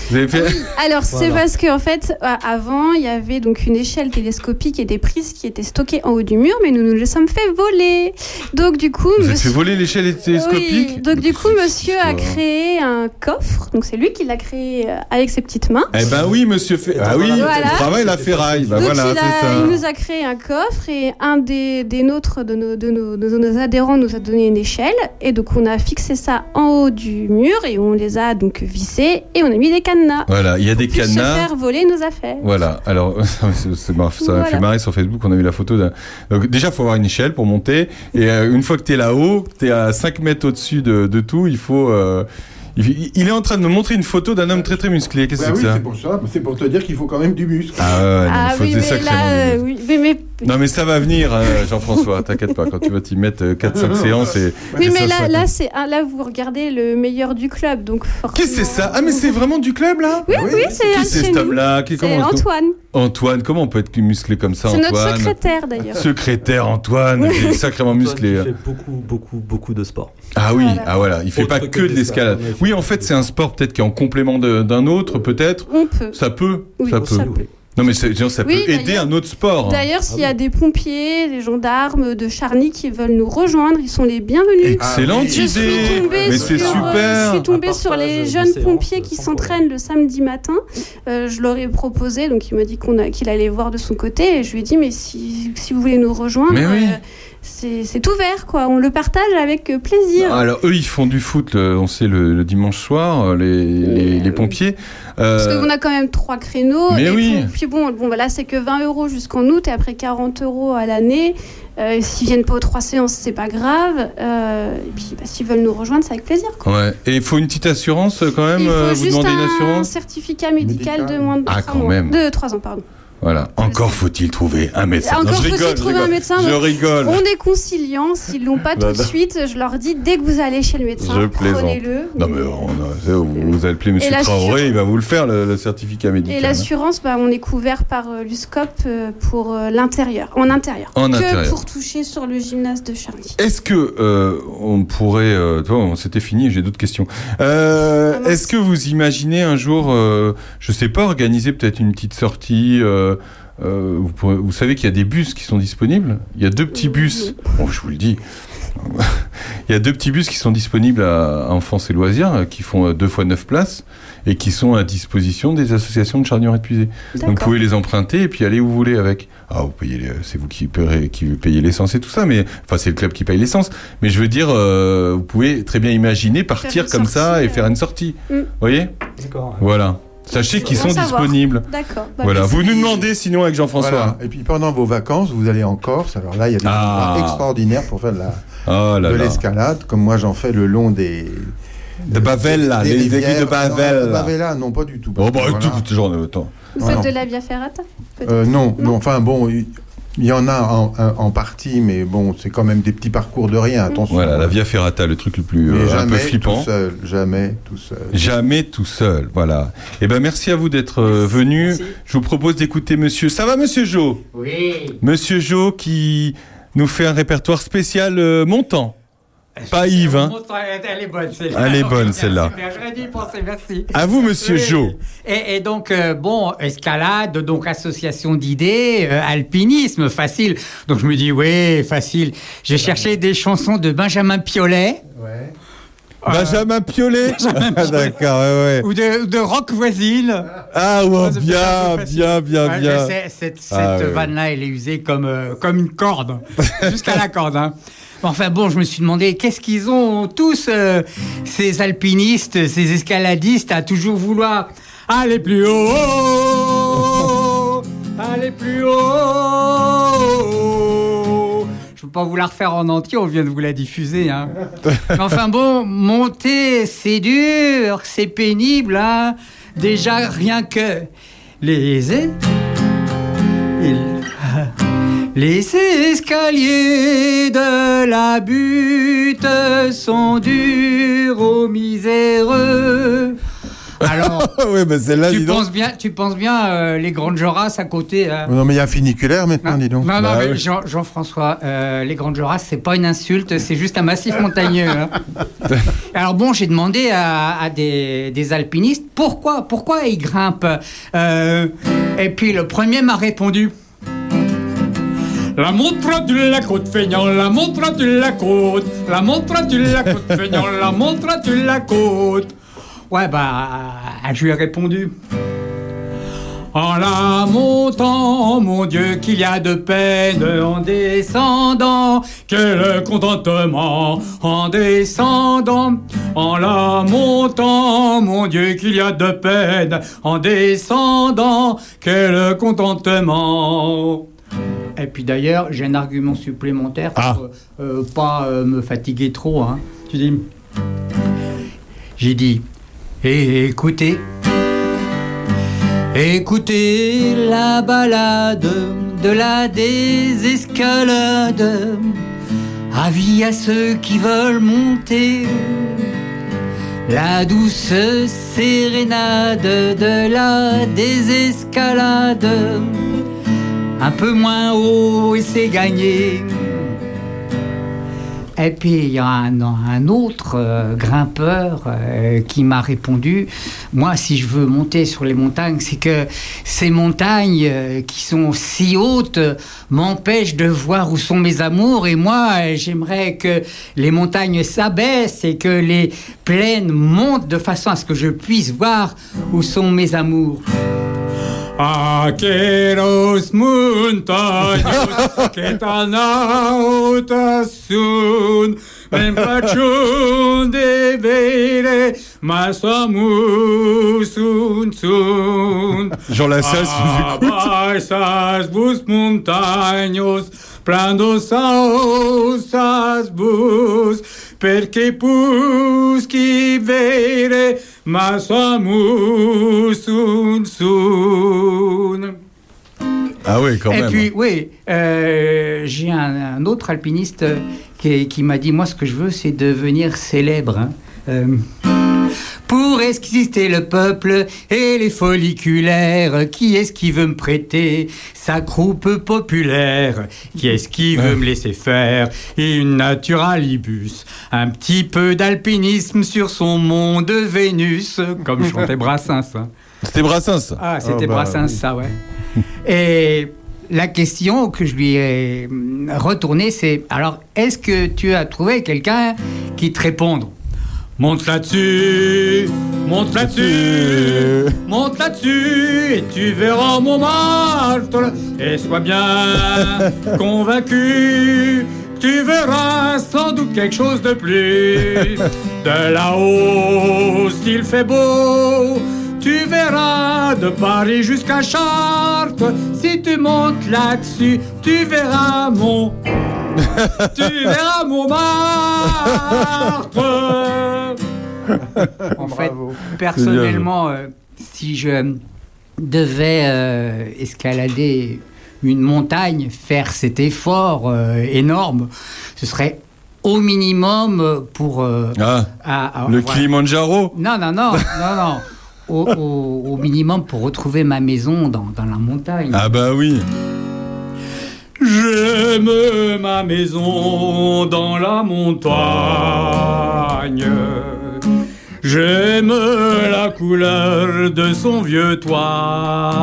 Vous avez fait. Alors, c'est Voilà. parce qu'en fait, euh, avant, il y avait donc une échelle télescopique et des prises qui étaient stockées en haut du mur, mais nous nous les sommes fait voler. Donc, du coup, Vous avez monsieur- fait voler l'échelle télescopique Oui, donc du coup, monsieur a créé un coffre. Donc c'est lui qui l'a créé euh, avec ses petites mains. Eh ben oui, monsieur fait. Ah oui, Voilà. il travaille la ferraille. Bah Donc voilà, il, a- ça. il nous a créé un coffre et un des, des nôtres, de nos, de, nos, de nos adhérents, nous a donné une échelle. Et donc on a fixé ça en haut du mur et on les a donc vissés et on a mis des cadenas. Voilà, il y a des Pour se cadenas. faire voler nos affaires. Voilà, alors c'est- c'est marrant, ça m'a Voilà. fait marrer sur Facebook, on a eu la photo d'un... Donc déjà, il faut avoir une échelle pour monter, et euh, une fois que tu es là-haut, tu es à 5 mètres au-dessus de, de tout, il faut... euh, il, est en train de me montrer une photo d'un homme très très musclé, qu'est-ce Bah que oui, c'est que ça c'est pour ça. C'est pour te dire qu'il faut quand même du muscle. Ah ouais, non, Ah il faut oui, des mais là, oui, mais, mais Non mais ça va venir, euh, Jean-François, t'inquiète pas, quand tu vas t'y mettre 4-5 séances et... Oui, et mais ça là, sera- là, c'est ah, là, vous regardez le meilleur du club, donc forcément. Qu'est-ce que c'est ça? Ah mais c'est vraiment du club là? Oui, oui, c'est Qui un c'est cet homme-là. Qui- C'est comment- Antoine. Antoine, comment on peut être musclé comme ça C'est notre Antoine? secrétaire d'ailleurs. Secrétaire Antoine, il est sacrément musclé. Il hein. fait beaucoup, beaucoup, beaucoup de sport. Ah oui, Voilà. ah voilà, il fait Autre pas que que de de l'escalade. Oui, en fait, c'est un sport peut-être qui est en complément d'un autre, peut-être? On peut. Ça peut, Oui, ça ça peut. Non mais ça Oui, peut aider un autre sport. D'ailleurs, s'il y Ah a des pompiers, des gendarmes de Charny qui veulent nous rejoindre, ils sont les bienvenus. Excellente Je idée. Mais c'est euh, super. je suis tombée sur les jeunes séances, pompiers qui s'entraînent le samedi matin. Euh, je leur ai proposé, donc il m'a dit qu'il allait voir de son côté, et je lui ai dit mais si, si vous voulez nous rejoindre, Mais oui. euh, c'est ouvert quoi. On le partage avec euh, plaisir. Ah, Alors eux, ils font du foot, le- on sait le, le dimanche soir, euh, les, les, les pompiers. Parce Euh, qu'on a quand même trois créneaux. mais et oui. Puis, puis bon, bon voilà, c'est que 20 euros jusqu'en août et après 40 euros à l'année. Euh, S'ils viennent pas aux trois séances, c'est pas grave. Euh, et puis bah, s'ils veulent nous rejoindre, c'est avec plaisir. quoi. ouais. Et il faut une petite assurance euh, quand même. Il faut euh, vous juste demandez une un assurance? certificat médical, Médical. de moins de Ah, 3 quand mois. même. De 3 ans, pardon. Voilà. Encore faut-il trouver un médecin. Encore Non, je faut-il trouver un médecin, Je rigole. On est conciliants. S'ils l'ont pas tout de suite, je leur dis dès que vous allez chez le médecin, Je plaisante. prenez-le. Non mais on a- vous, vous appelez Monsieur Traoré, il va vous le faire le, le certificat médical. Et l'assurance, bah, on est couvert par euh, l'USCOP euh, pour euh, l'intérieur, en intérieur. En que intérieur. pour toucher sur le gymnase de Charny. Est-ce que euh, on pourrait, euh, toi, on- c'était fini, j'ai d'autres questions. Euh, Ah. Est-ce que vous imaginez un jour, euh, je sais pas, organiser peut-être une petite sortie vous, pourrez- vous savez qu'il y a des bus qui sont disponibles. Il y a deux petits bus. Bon, je vous le dis. Il y a deux petits bus qui sont disponibles à, à Enfance et Loisirs, euh, qui font euh, deux fois neuf places et qui sont à disposition des associations de charnières épuisées. Donc vous pouvez les emprunter et puis aller où vous voulez avec. Ah, vous payez, c'est vous qui payez, qui payez l'essence et tout ça, mais enfin c'est le club qui paye l'essence. Mais je veux dire, euh, vous pouvez très bien imaginer partir comme ça et euh. faire une sortie. Mm. Vous voyez? D'accord. Voilà. Sachez qu'ils sont savoir. disponibles. D'accord. Bah, Voilà. Vous nous demandez sinon avec Jean-François. Voilà. Et puis pendant vos vacances, vous allez en Corse. Alors là, il y a des Ah. endroits extraordinaires pour faire de la- Oh là de là. l'escalade, comme moi j'en fais le long des. De Bavel, là, des les aiguilles de Bavel. Non, là. Bavella, non, pas du tout. Oh bah Voilà. Vous faites de la Via Ferrata Euh, non, non, enfin bon, il y en a en, en- en partie, mais bon, c'est quand même des petits parcours de rien, attention. Voilà, la Via Ferrata, le truc le plus euh, un peu jamais flippant. tout seul, jamais tout seul. Jamais tout seul, voilà. Eh ben merci à vous d'être euh, venu. merci. Je vous propose d'écouter Monsieur. Ça va, Monsieur Jo? Oui. Monsieur Jo qui nous fait un répertoire spécial euh, montant. Pas Yves, hein. Elle est bonne celle-là. Elle est bonne, celle-là. super, J'aurais dû y penser, merci. À vous, Monsieur Oui. Jo. Et, et donc, euh, bon, escalade, donc association d'idées, euh, alpinisme, facile. Donc je me dis, oui, facile. J'ai cherché des chansons de Benjamin Piolet. Euh, Benjamin Piolet. Ah, D'accord, ouais, ouais. Ou de, de Rock Voisine. Ah ouais, bien, bien, bien, Ouais, bien. cette cette Ah, ouais. vanne-là, elle est usée comme, euh, comme une corde. Jusqu'à la corde. Hein. Enfin bon, je me suis demandé, qu'est-ce qu'ils ont tous, euh, ces alpinistes, ces escaladistes, à toujours vouloir aller plus haut, aller plus haut. Pas vous la refaire en entier, on vient de vous la diffuser. Hein. Enfin bon, monter, c'est dur, c'est pénible. Hein. Déjà, rien que les... Les escaliers de la butte sont durs aux miséreux. Alors, celle-là, tu penses bien, tu penses bien euh, les grandes Jorasses à côté. hein. Non, mais il y a un funiculaire maintenant, dis donc. Non, non, Bah mais oui. Jean- Jean-François, euh, les Grandes Jorasses, c'est pas une insulte, c'est juste un massif montagneux. hein. Alors bon, j'ai demandé à, à des, des alpinistes pourquoi, pourquoi ils grimpent. Euh, et puis le premier m'a répondu. La montre de la côte feignant, la montre de la côte, la montre de la côte feignant, la montre de la côte. Ouais, bah, je lui ai répondu. En la montant, mon Dieu, qu'il y a de peine en descendant, quel contentement en descendant. En la montant, mon Dieu, qu'il y a de peine en descendant, quel contentement. Et puis d'ailleurs, j'ai un argument supplémentaire pour Ah. euh, euh, pas euh, me fatiguer trop. Hein. Tu dis, j'ai dit, Eh, écoutez, Écoutez la balade de la désescalade. Avis à ceux qui veulent monter la douce sérénade de la désescalade. Un peu moins haut et c'est gagné. Et puis il y a un, autre euh, grimpeur euh, qui m'a répondu, moi si je veux monter sur les montagnes, c'est que ces montagnes euh, qui sont si hautes m'empêchent de voir où sont mes amours et moi j'aimerais que les montagnes s'abaissent et que les plaines montent de façon à ce que je puisse voir où sont mes amours. Aqueros montaños que tan altas son, me empachón de ver más amor sun sun. Jean Lassalle, si vous écoute. Abaixas vos montaños, plandos aosas vos, perché pus qui vere, mas amor sun sun. Ah oui, quand Et même. puis, oui, euh, j'ai un, un autre alpiniste qui, qui m'a dit, moi, ce que je veux, c'est devenir célèbre. hein. Euh, pour exister le peuple et les folliculaires, qui est-ce qui veut me prêter sa croupe populaire? Qui est-ce qui veut me laisser faire une naturalibus? Un petit peu d'alpinisme sur son mont de Vénus, comme chantait Brassens. hein. C'était Brassens. ça. Ah, c'était Oh, bah, Brassens, oui. ça, ouais. Et la question que je lui ai hum, retournée, c'est alors, est-ce que tu as trouvé quelqu'un qui te réponde? Monte là-dessus, monte là-dessus, monte là-dessus, et tu verras mon marteau. Et sois bien convaincu, tu verras sans doute quelque chose de plus. De là-haut, s'il fait beau, tu verras de Paris jusqu'à Chartres. Si tu montes là-dessus, tu verras mon. tu verras mon martre. En fait, personnellement, euh, si je devais euh, escalader une montagne, faire cet effort euh, énorme, ce serait au minimum pour. euh, Ah, à- à- le voilà. Kilimanjaro Non, non, non, non, non. Au, au- au minimum pour retrouver ma maison dans, dans la montagne. Ah bah oui. J'aime ma maison dans la montagne. J'aime la couleur de son vieux toit.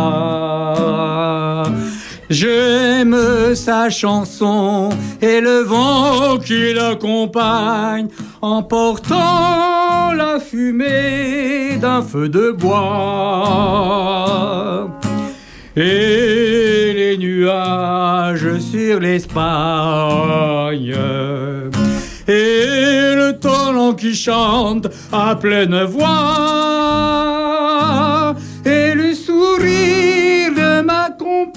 J'aime sa chanson et le vent qui l'accompagne en portant la fumée d'un feu de bois. Et les nuages sur l'Espagne. Et le torrent qui chante à pleine voix. Et le sourire de ma compagne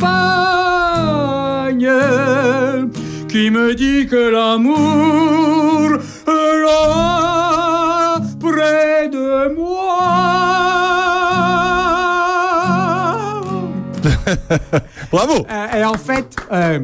qui me dit que l'amour est là près de moi. Bravo Euh, et en fait, euh,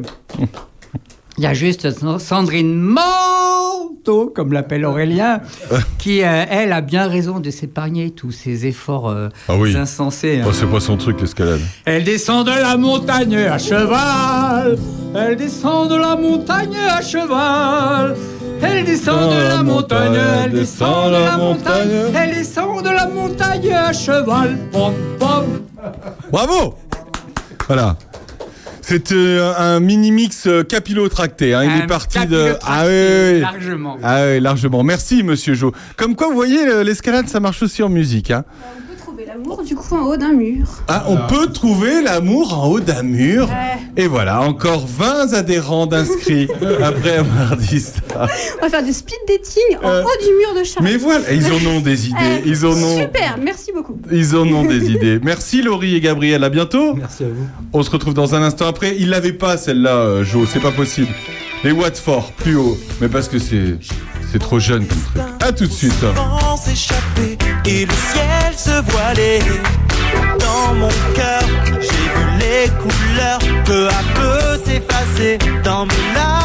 il y a juste Sandrine Manteau, comme l'appelle Aurélien, qui, euh, elle, a bien raison de s'épargner tous ces efforts euh, Ah oui. insensés. hein. Oh, c'est pas son truc, l'escalade. Elle descend de la montagne à cheval. Elle descend de la montagne à cheval. Elle descend de la montagne, elle descend de la montagne, elle descend de la montagne à cheval. Pom, pom. Bravo Voilà. C'était un mini-mix euh, capillotracté. Hein. Il Un est parti de... Ah oui, oui, oui. largement. Ah oui, largement. Merci, monsieur Jo. Comme quoi, vous voyez, le- l'escalade, ça marche aussi en musique. Hein. On peut trouver l'amour du coup en haut d'un mur. Ah, on peut trouver l'amour en haut d'un mur. Et voilà, encore 20 adhérents d'inscrits après avoir dit ça. On va faire des speed dating en Euh, haut du mur de Charles. Mais voilà, ils en ont des idées. Ils en ont, Super, merci beaucoup. ils en ont des idées. Merci Laurie et Gabriel, à bientôt. Merci à vous. On se retrouve dans un instant après. Il l'avait pas celle-là, euh, Jo, c'est pas possible. Les Watford, plus haut. Mais parce que c'est c'est trop jeune comme truc. À tout de suite. Dans mon cœur, j'ai vu les couleurs peu à peu s'effacer dans mes larmes.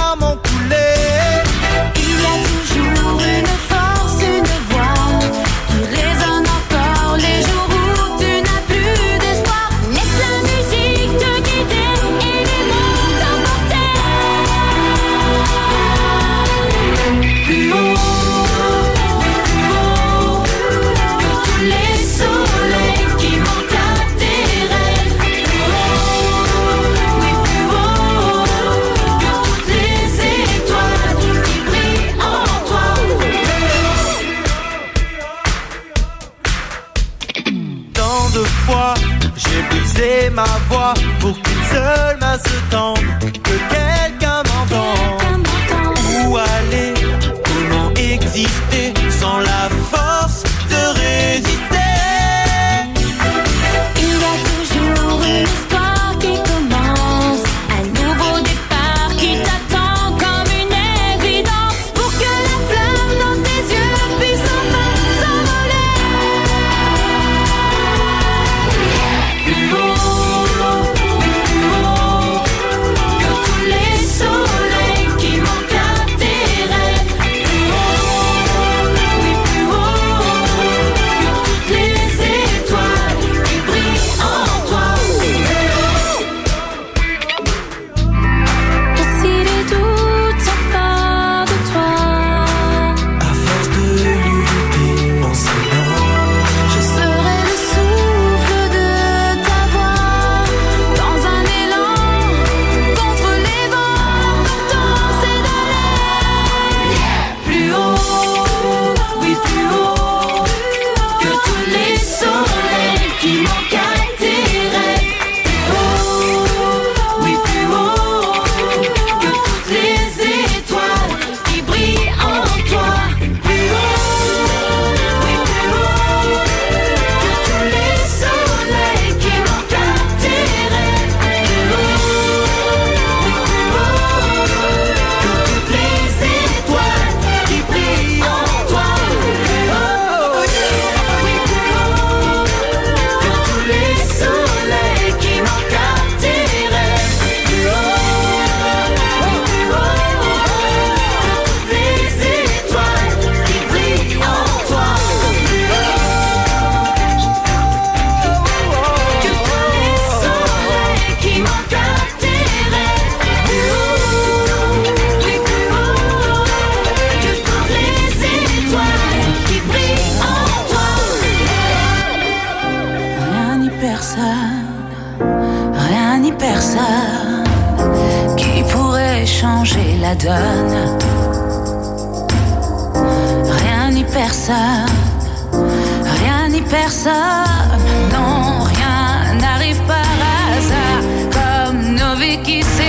te quise.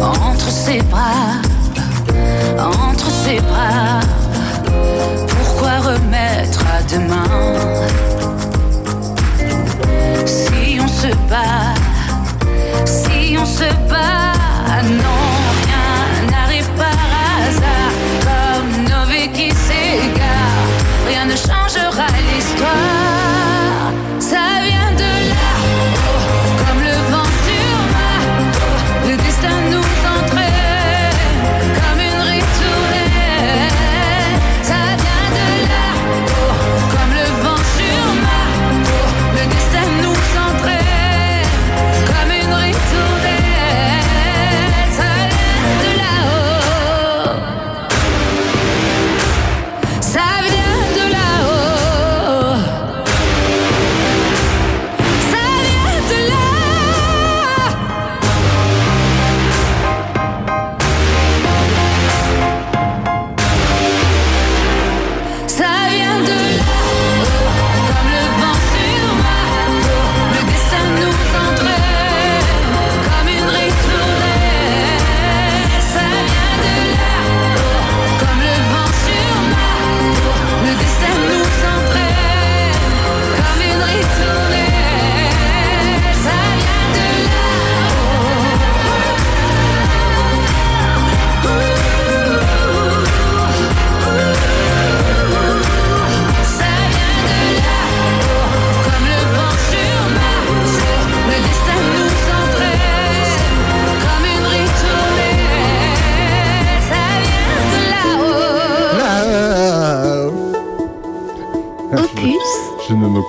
entre ses bras, entre ses bras. Pourquoi remettre à demain? Si on se bat, si on se bat, non.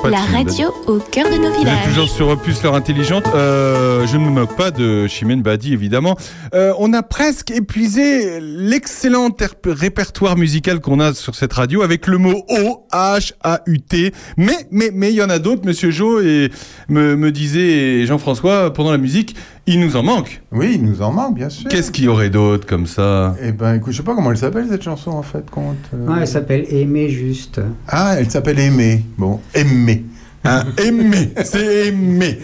La radio au cœur de nos Vous êtes villages. toujours sur Opus, l'heure intelligente. Euh, je ne me moque pas de Chimène Badi, évidemment. Euh, on a presque épuisé l'excellent répertoire musical qu'on a sur cette radio avec le mot O, H, A, U, T. Mais, mais, mais il y en a d'autres, Monsieur Jo et me, me disait Jean-François pendant la musique, il nous en manque. Oui, il nous en manque, bien sûr. Qu'est-ce qu'il y aurait d'autre comme ça? Eh ben, écoute, je sais pas comment elle s'appelle cette chanson en fait, compte. euh. Ouais, elle s'appelle Aimer juste. Ah, elle s'appelle Aimer. Bon, Aimer. Hein, aimer, c'est aimer.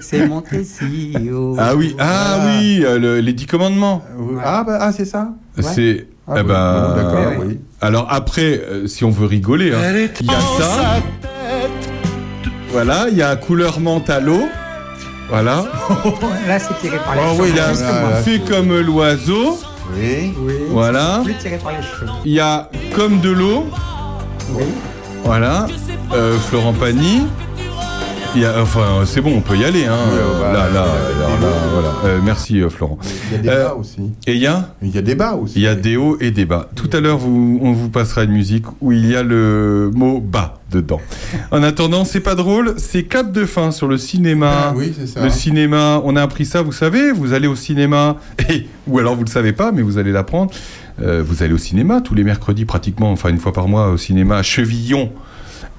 C'est- Montesio. Ah oui, ah Voilà. oui, euh, le- les dix commandements. Ah, bah, ah, c'est ça C'est. Ah eh oui, ben, ouais. oui. Alors après, euh, si on veut rigoler, hein, il y a ça. Voilà, il y a couleur menthe à l'eau. Voilà. Là, c'est tiré par les Oh cheveux. oui, voilà. fait comme l'oiseau. Oui. Oui. Voilà. Plus tiré par les cheveux. Il y a comme de l'eau. Oui. Voilà. Euh, Florent Pagny. Il y a, enfin, c'est bon, on peut y aller. Hein. Ouais, Euh, là, là, là, voilà. Euh, merci, Florent. Il y a des bas aussi. Et il y a Il y a des bas aussi. Il y a des hauts et des bas. Tout à l'heure, vous, on vous passera une musique où il y a le mot bas dedans. En attendant, c'est pas drôle, c'est cap de fin sur le cinéma. Ah, oui, c'est ça. Le cinéma, on a appris ça, vous savez, vous allez au cinéma, et, ou alors vous le savez pas, mais vous allez l'apprendre. Euh, vous allez au cinéma tous les mercredis pratiquement, enfin une fois par mois au cinéma à Chevillon.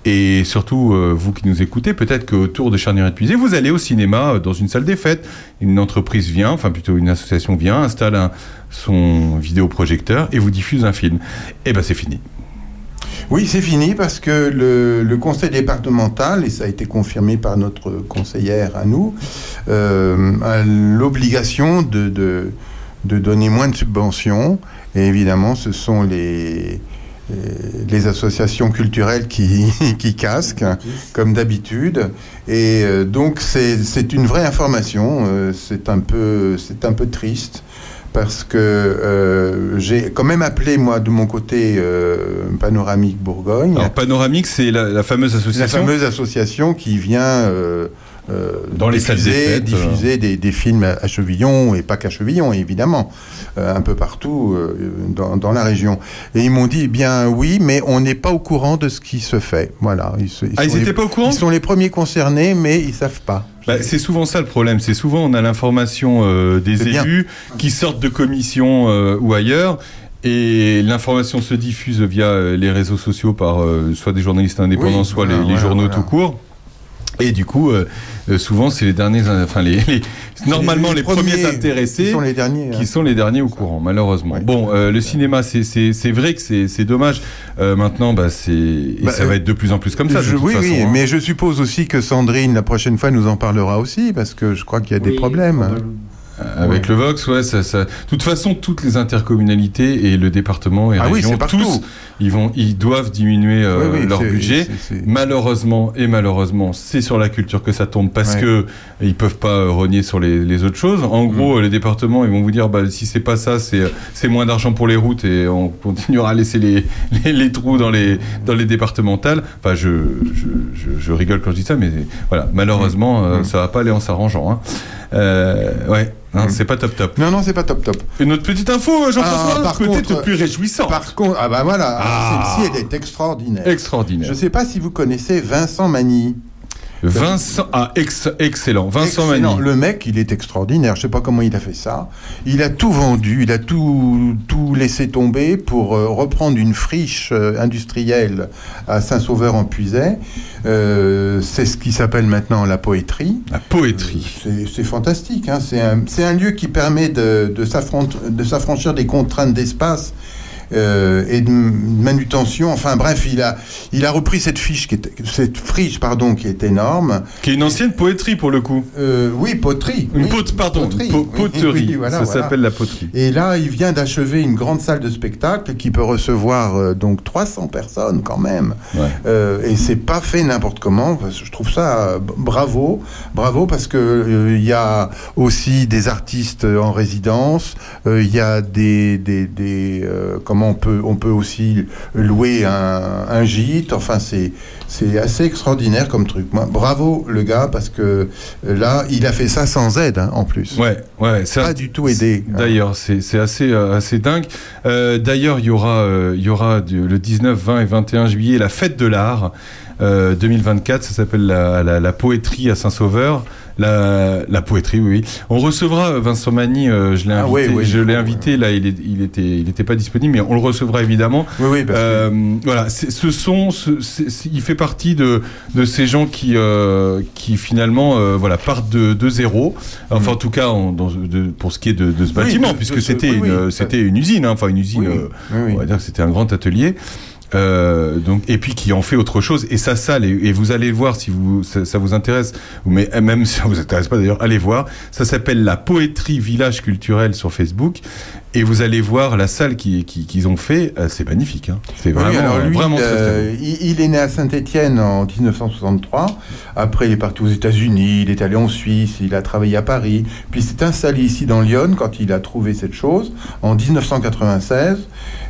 Et surtout, euh, vous qui nous écoutez, peut-être qu'autour de Charnier épuisé, vous allez au cinéma euh, dans une salle des fêtes. Une entreprise vient, enfin plutôt une association vient, installe son vidéoprojecteur et vous diffuse un film. Et ben c'est fini. Oui, c'est fini parce que le, conseil départemental, et ça a été confirmé par notre conseillère à nous, euh, a l'obligation de, de, donner moins de subventions. Et évidemment, ce sont les, les associations culturelles qui, qui casquent, comme d'habitude. Et euh, donc, c'est c'est une vraie information. euh, c'est un, peu- c'est un peu triste parce que euh, j'ai quand même appelé, moi, de mon côté, euh, Panoramique Bourgogne. Alors Panoramique, c'est la, la fameuse La association. fameuse association qui vient euh, euh, Dans les salles des diffuser, fêtes, diffuser des, des films à Chevillon, et pas qu'à Chevillon, évidemment, euh, un peu partout euh, dans, dans la région. Et ils m'ont dit, eh bien oui, mais on n'est pas au courant de ce qui se fait. Voilà. Ils, Ah, ils sont étaient les- pas au courant Ils sont les premiers concernés, mais ils savent pas. Bah, c'est souvent ça le problème. C'est souvent on a l'information euh, des bien. élus qui sortent de commissions euh, ou ailleurs. Et l'information se diffuse via euh, les réseaux sociaux par euh, soit des journalistes indépendants, Oui, soit voilà, les, les voilà, journaux voilà. tout court. Et du coup, euh, euh, souvent, c'est les derniers, euh, enfin les, les- normalement les, les premiers, premiers intéressés qui sont les derniers, qui hein. sont les derniers au courant, malheureusement. Ouais. Bon, euh, le cinéma, c'est- vrai que c'est dommage. Euh, maintenant, bah, c'est Bah, ça va être de plus en plus comme ça. de Je- toute oui, façon, oui, hein. mais je suppose aussi que Sandrine, la prochaine fois, nous en parlera aussi, parce que je crois qu'il y a des problèmes. Probablement. Avec le Vox, ouais, ça, ça. De toute façon, toutes les intercommunalités et le département et Ah oui, c'est partout. tous, ils vont, ils doivent diminuer euh, Oui, oui, leur budget. Malheureusement et malheureusement, c'est sur la culture que ça tombe parce Ouais. que ils peuvent pas euh, rogner sur les, les autres choses. En Mm. gros, euh, les départements, ils vont vous dire, bah, si c'est pas ça, c'est c'est moins d'argent pour les routes et on continuera à laisser les, les, les trous dans les dans les départementales. Enfin, je je, je, je rigole quand je dis ça, mais voilà, malheureusement, euh, Mm. ça va pas aller en s'arrangeant. Hein. Euh, ouais, non, Mm. c'est pas top top. Non, non, c'est pas top top. Une autre petite info, Jean-François, Ah, par peut-être contre, plus réjouissant. Par contre, ah bah voilà, Ah. celle-ci, elle est extraordinaire. Extraordinaire. Je sais pas si vous connaissez Vincent Magny. Vincent, ah, ex- excellent. Vincent Excellent. Le mec, il est extraordinaire. Je sais pas comment il a fait ça. Il a tout vendu, il a tout, tout laissé tomber pour euh, reprendre une friche euh, industrielle à Saint-Sauveur-en-Puisaye. Euh, c'est ce qui s'appelle maintenant la poétrie. La poétrie. C'est c'est fantastique. hein. C'est un, lieu qui permet de, de s'affranchir des contraintes d'espace. Euh, et de manutention. Enfin bref, il a, il a repris cette fiche, qui est, cette friche pardon, qui est énorme. Qui est une ancienne poétrie pour le coup. Euh, oui, poterie. Une oui, pardon, poterie. po- poterie. oui, voilà, ça voilà. s'appelle la poterie. Et là, il vient d'achever une grande salle de spectacle qui peut recevoir euh, donc 300 personnes quand même. Ouais. Et c'est pas fait n'importe comment. Je trouve ça bravo, bravo parce que il y a aussi des artistes en résidence. Il y a des, des, des, comment comment on peut, on peut aussi louer un, un gîte. Enfin, c'est, c'est assez extraordinaire comme truc. Moi, bravo le gars, parce que euh, là, il a fait ça sans aide, hein, en plus. Ouais, ouais, Pas du tout aidé. D'ailleurs, c'est c'est assez, euh, assez dingue. Euh, D'ailleurs, il y aura, euh, y aura du- le 19, 20 et 21 juillet la fête de l'art euh, 2024. Ça s'appelle la, la, la poétrie à Saint-Sauveur. La, la poétrie, oui, oui. On recevra euh, Vincent Magny, euh, je l'ai Ah, invité, je il l'ai invité, là, il, est, il, était, il était pas disponible, mais on le recevra évidemment. Oui, oui, parce que- Euh, voilà, ce c'est- il fait partie de, de ces gens qui, euh, qui finalement, euh, voilà, partent de, de zéro. Enfin, en tout cas, en- dans- de- pour ce qui est de, de ce Mm. Oui, bâtiment, puisque c'était une, c'était une usine, hein, enfin une usine. Euh. On va dire que c'était un grand atelier. Euh, donc et puis qui en fait autre chose. Et sa salle et, vous allez le voir si vous ça, vous intéresse. Mais même si ça vous intéresse pas d'ailleurs allez voir. Ça s'appelle la poétrie village culturel sur Facebook et vous allez voir la salle qui- qui- qu'ils ont fait euh, c'est magnifique hein. c'est Oui, vraiment alors lui, vraiment très, très euh, beau. il, il est né à Saint-Étienne en 1963. Après, il est parti aux États-Unis, il est allé en Suisse, il a travaillé à Paris. Puis il s'est installé ici dans Lyon quand il a trouvé cette chose en 1996.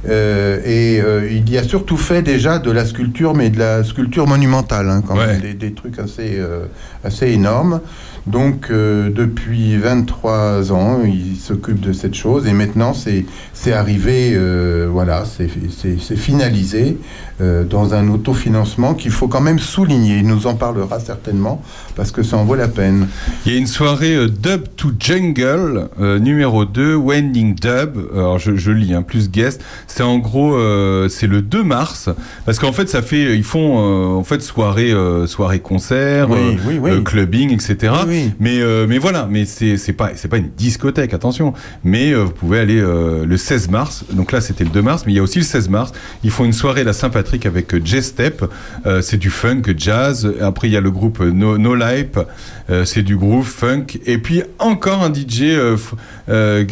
Euh, et euh, il y a surtout fait déjà de la sculpture, mais de la sculpture monumentale, hein, quand Ouais. même, des, des trucs assez, assez énormes. Donc, euh, depuis 23 ans, il s'occupe de cette chose. Et maintenant, c'est arrivé, euh, voilà, c'est finalisé euh, dans un autofinancement qu'il faut quand même souligner. Il nous en parlera certainement parce que ça en vaut la peine. Il y a une soirée euh, Dub to Jungle, euh, numéro 2, Wending Dub. Alors je, je lis, hein, plus guest. C'est en gros, c'est le 2 mars, parce qu'en fait, ça fait, ils font en fait soirée, soirée concert, Oui, oui, oui. clubbing, etc. Mais mais voilà, mais c'est pas pas une discothèque, attention. Mais vous pouvez aller le 16 mars. Donc là, c'était le 2 mars, mais il y a aussi le 16 mars. Ils font une soirée la Saint-Patrick avec euh, J-Step. Euh, c'est du funk, jazz. Après, il y a le groupe euh, No, no Life. Euh, c'est du groove, funk. Et puis encore un DJ, f-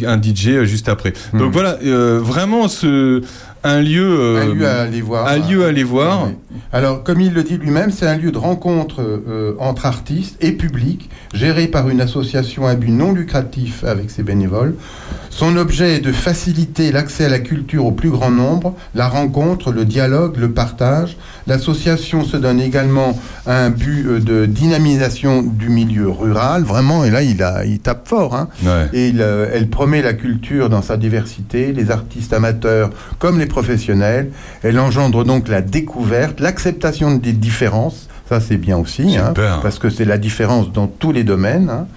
un DJ juste après. Donc voilà, euh, vraiment ce un lieu, euh, un lieu à aller voir. un lieu à aller voir. Oui. Alors, comme il le dit lui-même, c'est un lieu de rencontre euh, entre artistes et public, géré par une association à but non lucratif avec ses bénévoles. Son objet est de faciliter l'accès à la culture au plus grand nombre, la rencontre, le dialogue, le partage. L'association se donne également un but euh, de dynamisation du milieu rural, vraiment, et là, il, a, il tape fort. Hein. Ouais. Et il, euh, elle promet la culture dans sa diversité, les artistes amateurs comme les professionnels. Elle engendre donc la découverte, l'acceptation des différences. Ça, c'est bien aussi, hein, parce que c'est la différence dans tous les domaines, hein,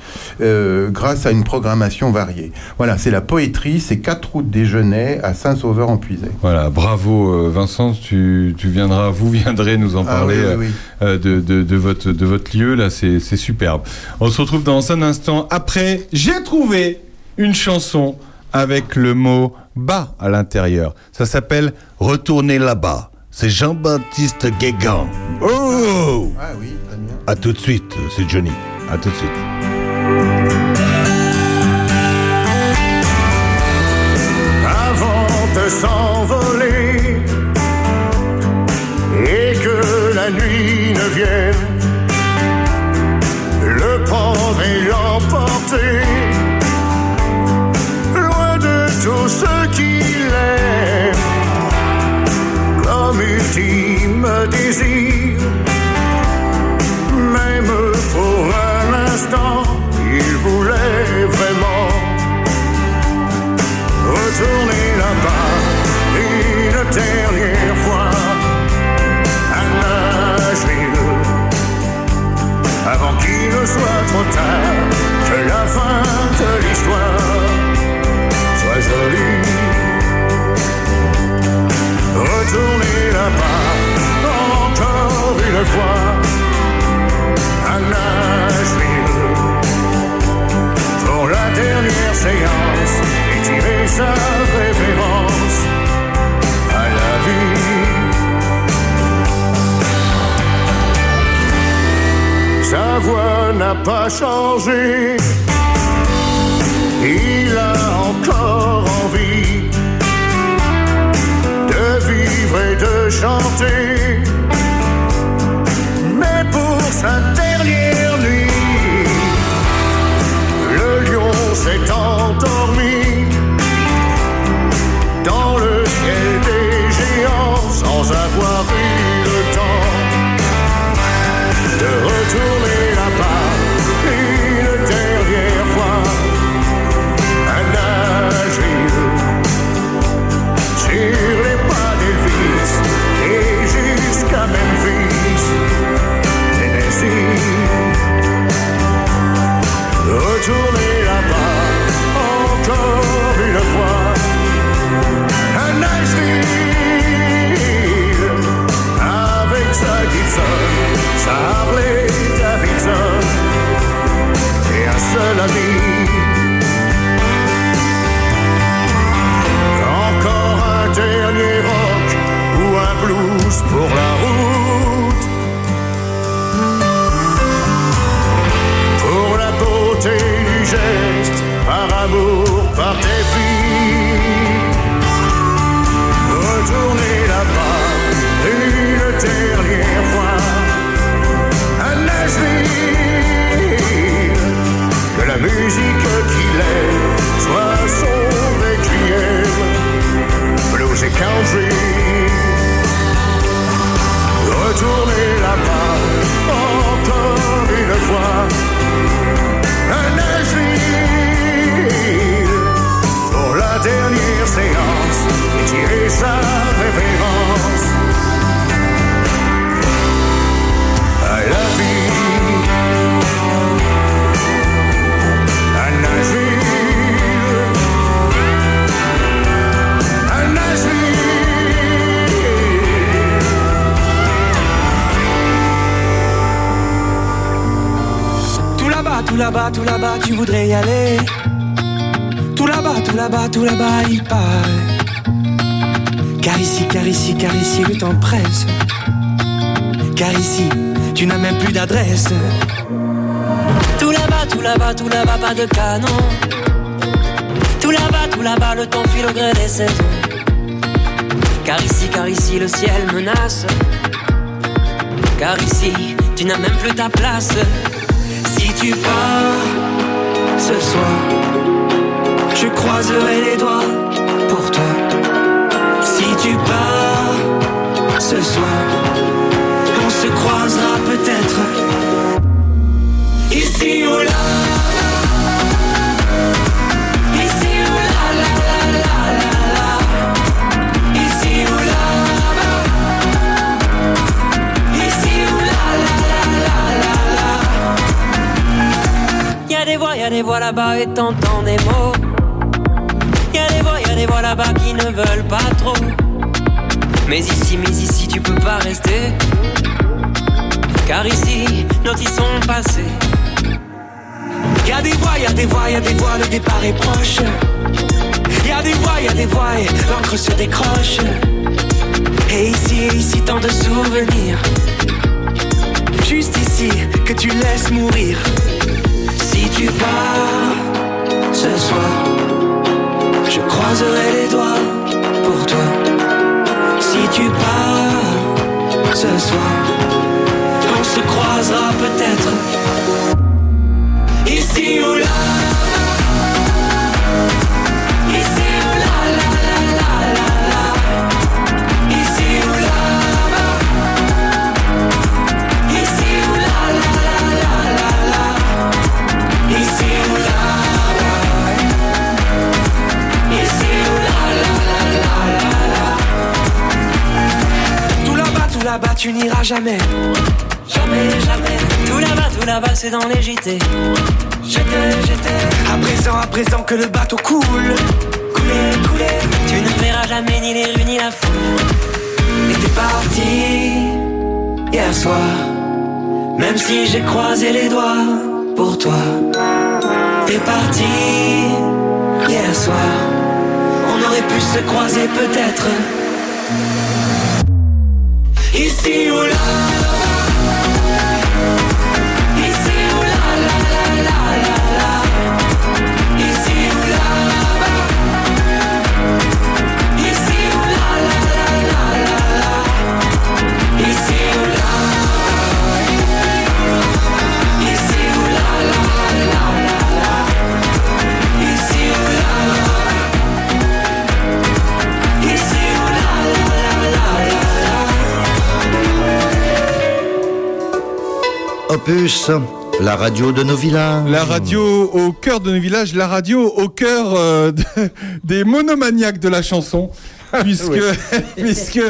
euh, grâce à une programmation variée. Voilà, c'est la poétrie, c'est 4 routes des Genêts à Saint-Sauveur-en-Puisay. Voilà, bravo euh, Vincent, tu, tu viendras, vous viendrez nous en Ah parler oui, euh, oui. euh, de, de, de votre, de votre lieu, là c'est superbe. On se retrouve dans un instant. Après, j'ai trouvé une chanson avec le mot bas à l'intérieur. Ça s'appelle Retourner là-bas. C'est Jean-Baptiste Guégan. Oh Ah oui, très bien. À tout de suite, c'est Johnny. À tout de suite. avant de s'envoler et que la nuit ne vienne le prendre et l'emporter loin de tout ce comme ultime désir même pour un instant il voulait vraiment retourner là-bas. Une dernière fois à Nashville avant qu'il ne soit trop tard une fois à Nashville pour la dernière séance et tirer sa révérence à la vie. Sa voix n'a pas changé, il a encore envie de vivre et de chanter. Tout là-bas, tout là-bas, tu voudrais y aller. Tout là-bas, tout là-bas, tout là-bas, il paraît. Car ici, car ici, car ici, le temps presse. Car ici, tu n'as même plus d'adresse. Tout là-bas, tout là-bas, tout là-bas, pas de canon. Tout là-bas, tout là-bas, le temps file au gré des saisons. Car ici, car ici, le ciel menace. Car ici, tu n'as même plus ta place. Si tu pars ce soir, je croiserai les doigts pour toi. Si tu pars ce soir, on se croisera peut-être ici ou là. Y'a des voix, y'a des voix là-bas et t'entends des mots. Y'a des voix, y'a des voix là-bas qui ne veulent pas trop. Mais ici, mais ici, tu peux pas rester. Car ici, nos ils sont passés. Y'a des voix, y'a des voix, y'a des voix, le départ est proche. Y'a des voix, y'a des voix, et l'encre se décroche. Et ici, ici, tant de souvenirs. Juste ici, que tu laisses mourir. Si tu pars ce soir, je croiserai les doigts pour toi. Si tu pars ce soir, on se croisera peut-être ici ou là. Ici ou là, la là-bas, tu n'iras jamais. Jamais, jamais. Tout là-bas, tout là-bas, c'est dans les JT. J'étais, j'étais. À présent, à présent que le bateau coule. Couler, couler. Tu ne verras jamais ni les rues ni la foule. Et t'es parti hier soir. Même si j'ai croisé les doigts pour toi. T'es parti hier soir. On aurait pu se croiser peut-être. Ici ou là. La radio de nos villages. La radio au cœur de nos villages, la radio au cœur euh, de- des monomaniaques de la chanson, puisque, puisque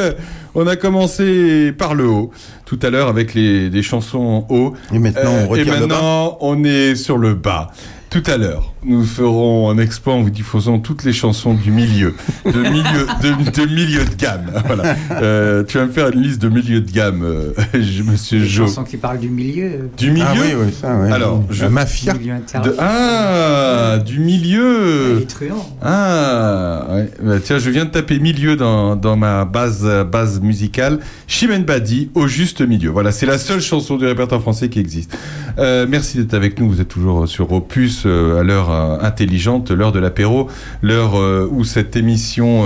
on a commencé par le haut tout à l'heure avec les, des chansons haut. Et maintenant, on Euh, et maintenant on est sur le bas. Tout à l'heure, nous ferons un exploit en vous diffusant toutes les chansons du milieu, de milieu, de, de milieu de gamme. Voilà. Euh, tu vas me faire une liste de milieu de gamme, euh, je- Monsieur Une Jo. chanson qui parle du milieu. Du milieu. Ah oui, oui, ça, ouais. Alors, La je, mafia. Milieu intérieur. de- ah, du milieu. Les truands. Ah, ouais. Bah, tiens, je viens de taper milieu dans, dans ma base, base musicale. Chimène Badi, au juste milieu. Voilà, c'est la seule chanson du répertoire français qui existe. Euh, merci d'être avec nous. Vous êtes toujours sur Opus euh, à l'heure euh, intelligente, l'heure de l'apéro, l'heure euh, où cette émission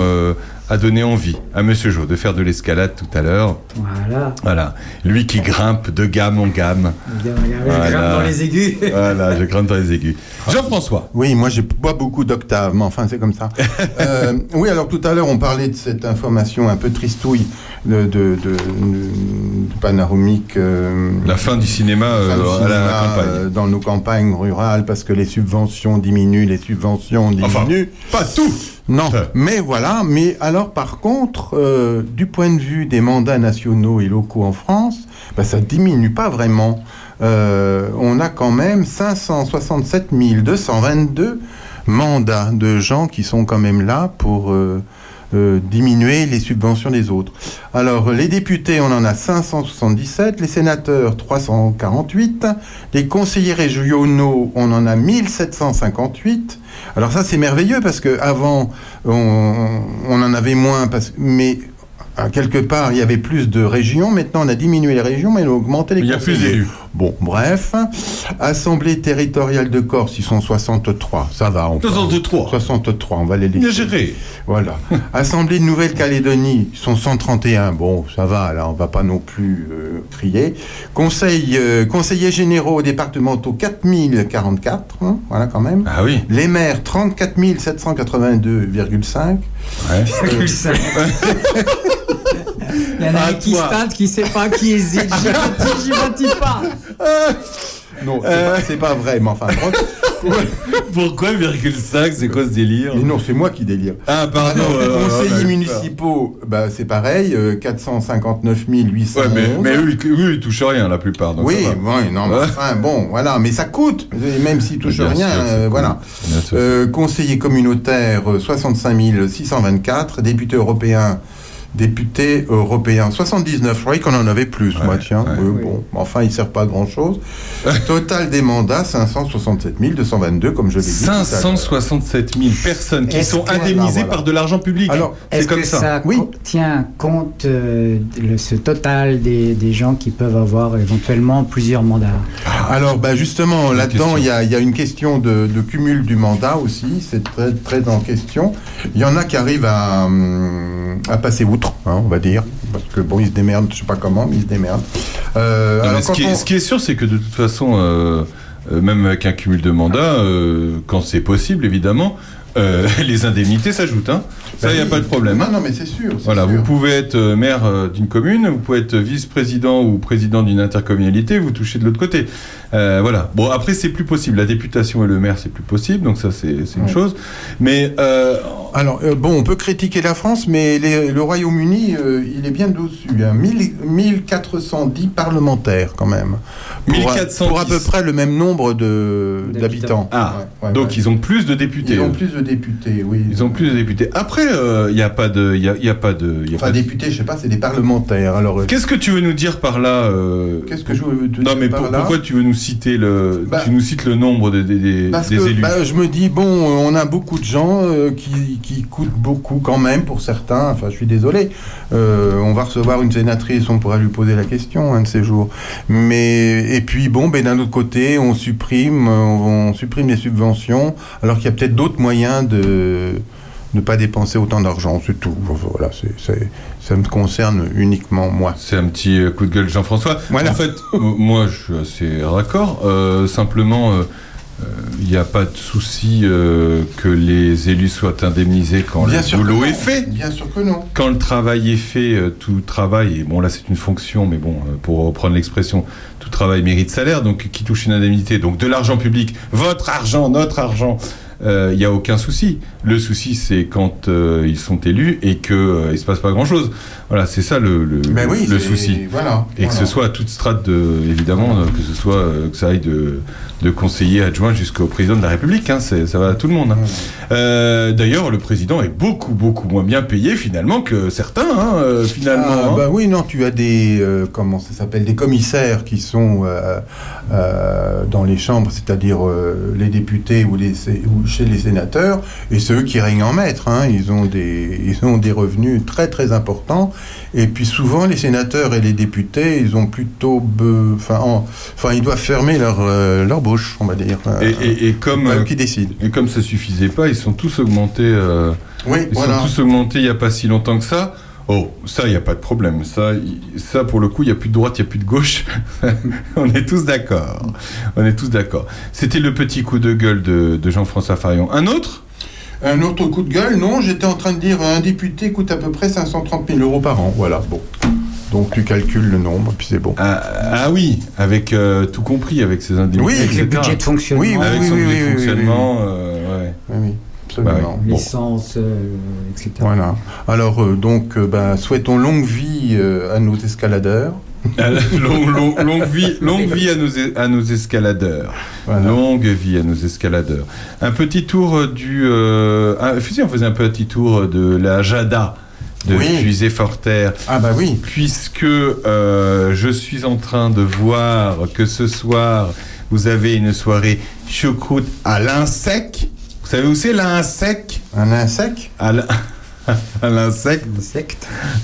a donné envie à Monsieur Jo de faire de l'escalade tout à l'heure. Voilà. Voilà, lui qui grimpe de gamme en gamme. Je grimpe dans les aigus. voilà, je grimpe dans les aigus. Jean-François. Oui, moi j'ai pas beaucoup d'octaves, mais enfin c'est comme ça. Euh, oui, alors tout à l'heure on parlait de cette information un peu tristouille de, de, de, de- de panoramique. euh, La fin du cinéma, euh, à la campagne. euh, dans nos campagnes rurales parce que les subventions diminuent, les subventions Enfin, diminuent. pas tout. Non, mais voilà. Mais alors, par contre, euh, du point de vue des mandats nationaux et locaux en France, bah, ça diminue pas vraiment. Euh, on a quand même 567 222 mandats de gens qui sont quand même là pour euh, euh, diminuer les subventions des autres. Alors, les députés, on en a 577, les sénateurs 348, les conseillers régionaux, on en a 1758. Alors ça, c'est merveilleux parce que avant, on, on en avait moins, parce, mais à quelque part, il y avait plus de régions. Maintenant, on a diminué les régions, mais on a augmenté les Il y a plus conseillers. d'élus. Bon, bref. Assemblée territoriale de Corse, ils sont 63. Ça va. On peut- 63. 63, on va les laisser. Voilà. Assemblée de Nouvelle-Calédonie, ils sont 131. Bon, ça va, là, on va pas non plus euh, crier. Conseil, euh, conseillers généraux départementaux, 4044. hein, voilà, quand même. Ah oui. Les maires, 34 782,5. Ouais. Il y en a un qui stade, qui sait pas, qui hésite. J'y vote pas. Non, c'est Euh. pas- vrai, mais enfin. Pourquoi 5 C'est quoi ce délire? Mais non, c'est moi qui délire. Ah, pardon. Alors, euh, conseillers municipaux, bah, c'est pareil, euh, 459 811. Ouais, mais, mais eux, ils, eux, ils touchent rien, la plupart. donc oui, oui, non, mais enfin, bon, voilà, mais ça coûte, même s'ils touchent Bien rien, sûr, euh, voilà. Bien sûr. Euh, conseiller communautaire, euh, 65 624, député européen, député européen, 79, je croyais qu'on en avait plus, moi, tiens, ouais. Euh, bon, enfin, il sert pas à grand-chose. Total des mandats, 567 222, comme je l'ai dit. tout à l'heure. 567 000 personnes qui sont que- indemnisées Voilà. par de l'argent public. Alors, c'est Est-ce comme que ça. ça, Oui. tient compte euh, le- ce total des, des gens qui peuvent avoir éventuellement plusieurs mandats? Alors, bah, justement, là-dedans, il y, a- il y a une question de, de cumul du mandat aussi, c'est très, très en question. Il y en a qui arrivent à, hum, à passer outre, hein, on va dire, parce que bon, ils se démerdent, je sais pas comment, mais ils se démerdent. Euh, Non, alors, ce, qui est, on- ce qui est sûr, c'est que de toute façon, euh, euh, même avec un cumul de mandats, quand c'est possible, évidemment, les indemnités s'ajoutent. Hein. Ça, il n'y a pas de problème. Non, non, mais c'est sûr. Voilà, sûr. vous pouvez être euh, maire euh, d'une commune, vous pouvez être vice-président ou président d'une intercommunalité, vous touchez de l'autre côté. Euh, voilà. Bon, après, c'est plus possible. La députation et le maire, c'est plus possible, donc ça, c'est une Ouais. chose. Mais euh, Alors, euh, bon, on peut critiquer la France, mais les- le Royaume-Uni, il est bien dessus. Hein. 1000 1410 parlementaires, quand même. Pour, 1410. pour à peu près le même nombre D'habitants. ah, Ouais, ouais, donc ils ont plus de députés. Ils ont plus de députés, oui. Ils ont plus de députés. Après, il n'y a pas de, y a, y a pas de, y a Enfin, pas de- députés, je sais pas, c'est des parlementaires. Alors, euh, Qu'est-ce que tu veux nous dire par là euh, qu'est-ce que je veux te Non, dire mais par pour- là pourquoi tu veux nous citer le, Bah, tu nous cites le nombre des, des, des- Parce des que élus? bah, je me dis, bon, euh, on a beaucoup de gens euh, qui, qui coûtent beaucoup quand même pour certains. Enfin, je suis désolé. Euh, on va recevoir une sénatrice, on pourra lui poser la question un de ces jours. Mais et puis bon, ben d'un autre côté, on supprime, euh, on, on supprime les subventions, alors qu'il y a peut-être d'autres moyens de ne pas dépenser autant d'argent. C'est tout. Voilà, ça me concerne uniquement moi. C'est un petit euh, coup de gueule, Jean-François. Voilà. En fait, moi, je suis assez d'accord. Euh, simplement, euh, il n'y a pas de souci euh, que les élus soient indemnisés quand Bien le boulot est fait. Bien sûr que non. Quand le travail est fait, euh, tout travail, et bon là c'est une fonction, mais bon, pour reprendre l'expression, tout travail mérite salaire, donc qui touche une indemnité, donc de l'argent public, votre argent, notre argent, euh, il n'y a aucun souci. Le souci c'est quand euh, ils sont élus et qu'il ne se passe pas grand-chose. Voilà, c'est ça le, le, Ben oui, le c'est- souci. voilà, et que ce soit à toute strate, de, évidemment, euh, que ce soit euh, que ça aille de, de conseiller adjoint jusqu'au président de la République, hein, ça va à tout le monde. hein. Euh, D'ailleurs, le président est beaucoup, beaucoup moins bien payé finalement que certains, hein, euh, finalement. Ah, bah oui, non, tu as des euh, comment ça s'appelle des commissaires qui sont euh, dans les chambres, c'est-à-dire euh, les députés ou, les, sé- ou chez les sénateurs, et ceux qui règnent en maître. hein. ils ont des ils ont des revenus très très importants. Et puis souvent les sénateurs et les députés, ils ont plutôt enfin en- enfin ils doivent fermer leur euh, leur bouche, on va dire. Et, et- et comme qui décident. Et comme ça suffisait pas, ils sont tous augmentés. Oui, ils voilà. sont tous augmentés il y a pas si longtemps que ça. Oh, ça, il n'y a pas de problème. Ça, y- ça pour le coup, il n'y a plus de droite, il n'y a plus de gauche. On est tous d'accord. On est tous d'accord. C'était le petit coup de gueule de, de Jean-François Farion. Un autre? Un autre coup de gueule, non, j'étais en train de dire un député coûte à peu près 530 000 euros par an. Voilà, bon. Donc tu calcules le nombre, puis c'est bon. Ah, ah oui, avec euh, tout compris, avec ses indemnités. Oui, avec le budget de fonctionnement. Oui, oui, avec oui, son oui, budget oui, de oui, fonctionnement. oui. euh, ouais. Bon. L'essence, euh, etc. Voilà. Alors, euh, donc, euh, bah, souhaitons longue vie euh, à nos escaladeurs. Longue, vie, longue vie à nos, à nos escaladeurs. Longue vie à nos escaladeurs. Un petit tour du. Euh, ah, on faisait un petit tour de la Jada de Oui. Puisé-Forterre. Ah bah oui. Puisque euh, je suis en train de voir que ce soir, vous avez une soirée choucroute à l'insec. Vous savez où c'est l'insec Un insecte? À l'in- à l'insecte.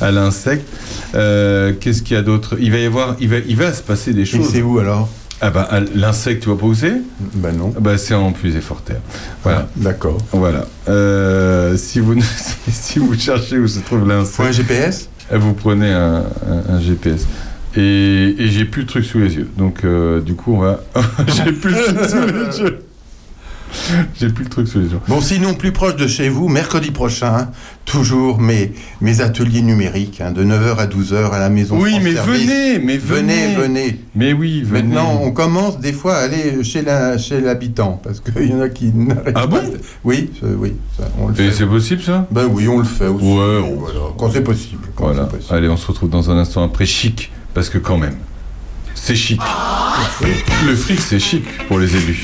À l'insecte. Euh, Qu'est-ce qu'il y a d'autre? Il va y avoir, il va, il va se passer des choses. c'est où alors? Ah bah l'insecte, tu vois pas où c'est? Bah non. Bah c'est en plus et Forterre. Voilà. D'accord. Voilà. Euh, si vous si vous cherchez où se trouve l'insecte. Faut un GPS Vous prenez un, un- un GPS. Et, et j'ai plus le truc sous les yeux. Donc euh, du coup on va. j'ai plus le truc sous les yeux. J'ai plus le truc sous les yeux. Bon, sinon, plus proche de chez vous, mercredi prochain, toujours mes, mes ateliers numériques, hein, de 9h à 12h à la maison. Oui, France mais Service. venez, mais venez. Venez, venez. Mais oui, venez. Maintenant, on commence des fois à aller chez la- chez l'habitant, parce qu'il y en a qui n'arrêtent Ah pas bon de- Oui, oui, ça, on le Et c'est possible ça? Ben oui, on le fait aussi. Ouais, Voilà, quand c'est possible. quand Voilà. c'est possible. Allez, on se retrouve dans un instant après chic, parce que quand même, c'est chic. Le fric, c'est chic pour les élus.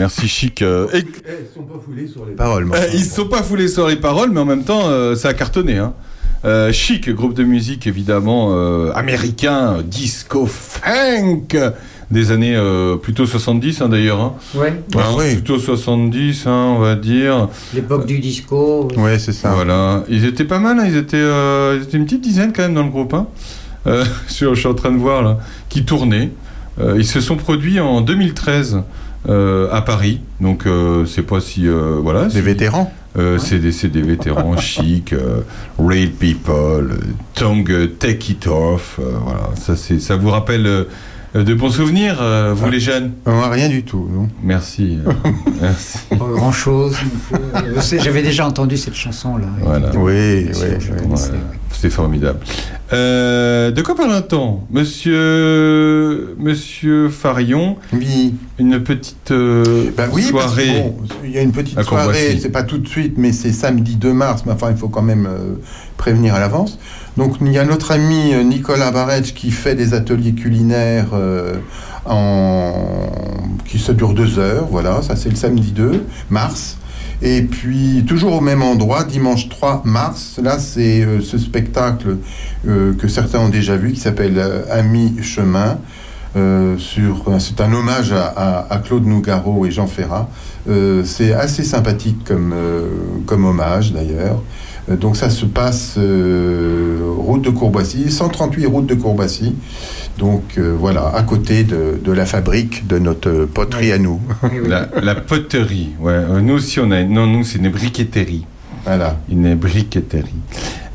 merci, euh, Chic. euh, et- Paroles, moi. Euh, ils se sont pas foulés sur les paroles, mais en même temps, euh, ça a cartonné. Hein. Euh, Chic, groupe de musique évidemment euh, américain, disco funk des années euh, plutôt 70 hein, d'ailleurs. Hein. Ouais. Hein, Plutôt 70, hein, on va dire. L'époque du disco. Ouais, c'est ça. Voilà, ils étaient pas mal, hein, ils, étaient, euh, ils étaient une petite dizaine quand même dans le groupe. Hein. Euh, je, suis en train de voir là, qui tournaient. Euh, ils se sont produits en 2013 euh, à Paris, donc euh, c'est pas si euh, voilà. Des vétérans. Euh, c'est des, c'est des vétérans chics, euh, Rail People, euh, Tongue euh, Take It Off, euh, voilà. Ça, c'est, ça vous rappelle euh, de bons souvenirs, euh, vous les jeunes? Euh, Rien du tout, non Merci. euh, merci. Pas grand chose. J'avais déjà entendu cette chanson là. Voilà. Oui, oui, oui. C'est formidable. Euh, de quoi parle-t-on Monsieur, Monsieur Farion, Oui. une petite euh, Bah oui, soirée. bon, il y a une petite à soirée, c'est pas tout de suite, mais c'est samedi 2 mars, mais enfin il faut quand même euh, prévenir à l'avance. Donc il y a notre ami Nicolas Barretch qui fait des ateliers culinaires en... qui ça dure deux heures, voilà, ça c'est le samedi 2 mars. Et puis toujours au même endroit, dimanche 3 mars, là c'est euh, ce spectacle euh, que certains ont déjà vu qui s'appelle euh, Amis Chemin. C'est un hommage à, à- Claude Nougaro et Jean Ferrat. C'est assez sympathique comme, comme hommage d'ailleurs. Donc ça se passe euh, route de Courboissy, 138 route de Courboissy. Donc euh, voilà, à côté de, de la fabrique de notre poterie à nous. La, la poterie. Ouais. euh, Nous aussi, on a. Non, nous, c'est une briqueterie. Voilà. Une briqueterie.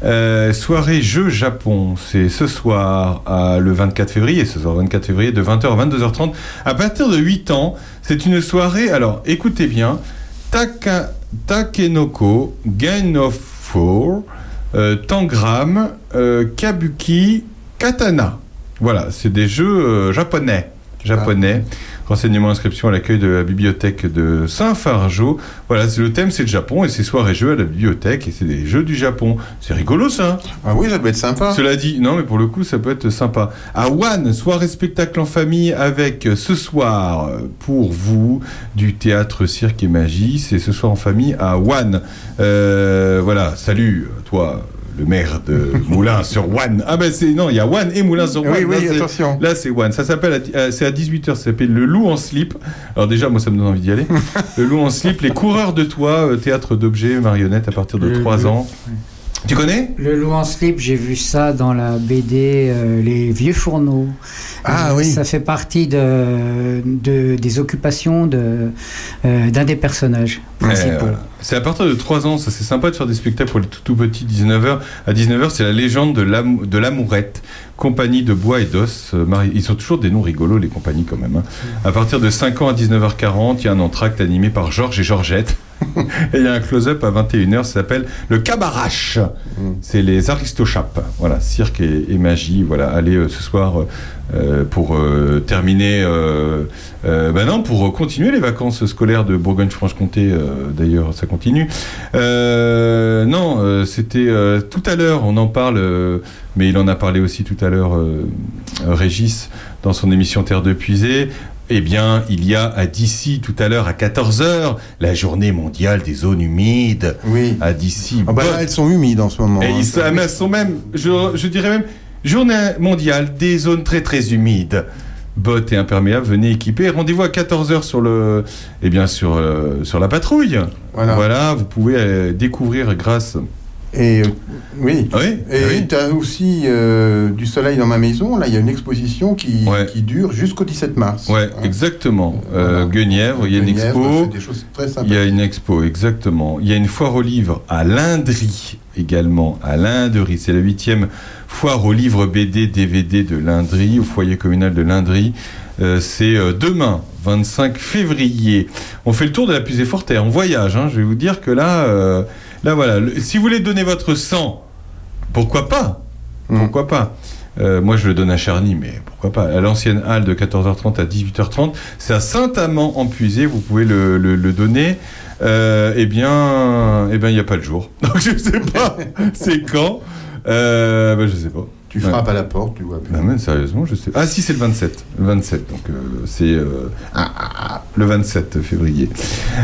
Euh, soirée Jeux Japon, c'est ce soir, à- le 24 février, ce soir 24 février, de 20h à 22h30. À partir de 8 ans, c'est une soirée, alors écoutez bien, Taka, Takenoko, Game of Euh, Tangram, euh, Kabuki, Katana. Voilà, c'est des jeux euh, japonais. Japonais. Renseignements, inscription à l'accueil de la bibliothèque de Saint-Fargeau. Voilà, le thème, c'est le Japon et c'est soirée jeux à la bibliothèque et c'est des jeux du Japon. C'est rigolo ça. Ah oui, ça doit être sympa. Cela dit, non, mais pour le coup, ça peut être sympa. À One, soirée spectacle en famille avec euh, ce soir euh, pour vous du théâtre cirque et magie. C'est ce soir en famille à One. Euh, voilà, salut toi. Le maire de Moulins sur One. Ah ben c'est non, il y a One et Moulins sur One. Oui, oui, Là, attention. Là c'est One. Ça s'appelle, euh, c'est à 18h. Ça s'appelle le loup en slip. Alors déjà, moi ça me donne envie d'y aller. le loup en slip, les coureurs de toit, euh, théâtre d'objets, marionnettes à partir de Le- 3 le- ans. Tu connais Le loup en slip, j'ai vu ça dans la BD euh, Les Vieux Fourneaux. Ah Euh, oui. Ça fait partie de, de- des occupations de, euh, d'un des personnages principaux. C'est à partir de 3 ans, ça c'est sympa de faire des spectacles pour les tout, tout petits, 19h. À 19h, c'est la légende de l'amourette, compagnie de bois et d'os. euh, mari- Ils sont toujours des noms rigolos, les compagnies quand même. hein. À partir de 5 ans à 19h40, il y a un entracte animé par Georges et Georgette. et il y a un close-up à 21h, ça s'appelle le Cabarache. C'est les Aristochapes. Voilà, cirque et, et magie. Voilà, allez euh, ce soir euh, pour euh, terminer. Euh, bah non, pour continuer les vacances scolaires de Bourgogne-Franche-Comté. D'ailleurs, ça continue. Non, c'était tout à l'heure. On en parle, mais il en a parlé aussi tout à l'heure, Régis, dans son émission Terre de Puisée. eh bien, il y a à d'ici tout à l'heure à 14h la journée mondiale des zones humides. Oui. À d'ici. Ah bah là, elles sont humides en ce moment. Et hein. ils sont, elles même, je, je dirais même, journée mondiale des zones très très humides. Bottes et imperméables, venez équiper. Rendez-vous à 14h sur le, eh bien sur euh, sur la patrouille. Voilà. vous pouvez euh, découvrir grâce. Et euh, oui. Oui. Et tu as aussi euh, du soleil dans ma maison. Là, il y a une exposition qui, qui dure jusqu'au 17 mars. Ouais, exactement. Euh, Guenièvre, il y a une expo. des choses très Il y a une expo, exactement. Il y a une foire aux livres à Lindry également, à Lindry. C'est la huitième foire aux livres BD, DVD de Lindry, au foyer communal de Lindry. Euh, c'est demain, 25 février. On fait le tour de la Pusée Forterre. On voyage. hein. Je vais vous dire que là, là voilà. Le- si vous voulez donner votre sang, pourquoi pas? Pourquoi pas? Euh, moi, je le donne à Charny, mais pourquoi pas? À l'ancienne halle de 14h30 à 18h30, c'est à Saint-Amand en Puisée. Vous pouvez le, le- le donner. Euh, eh bien, eh bien, il n'y a pas le jour. Donc, je sais pas. c'est quand euh, ben, Je sais pas. Tu frappes à la porte, tu vois. Non, mais sérieusement, je sais. Ah, si, c'est le 27. Le 27, donc euh, c'est euh, ah, ah, ah, le 27 février.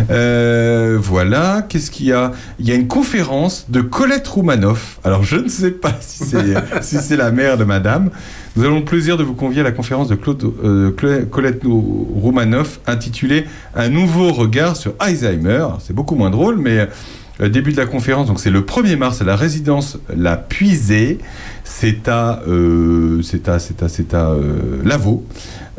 Euh, voilà. Qu'est-ce qu'il y a? Il y a une conférence de Colette Roumanoff. Alors, je ne sais pas si c'est si c'est la mère de madame. Nous avons le plaisir de vous convier à la conférence de Claude, euh, Colette Roumanoff intitulée Un nouveau regard sur Alzheimer. C'est beaucoup moins drôle, mais début de la conférence, donc c'est le 1er mars à la résidence La Puisée. C'est à, euh, c'est à, c'est à, c'est à euh, Lavaux.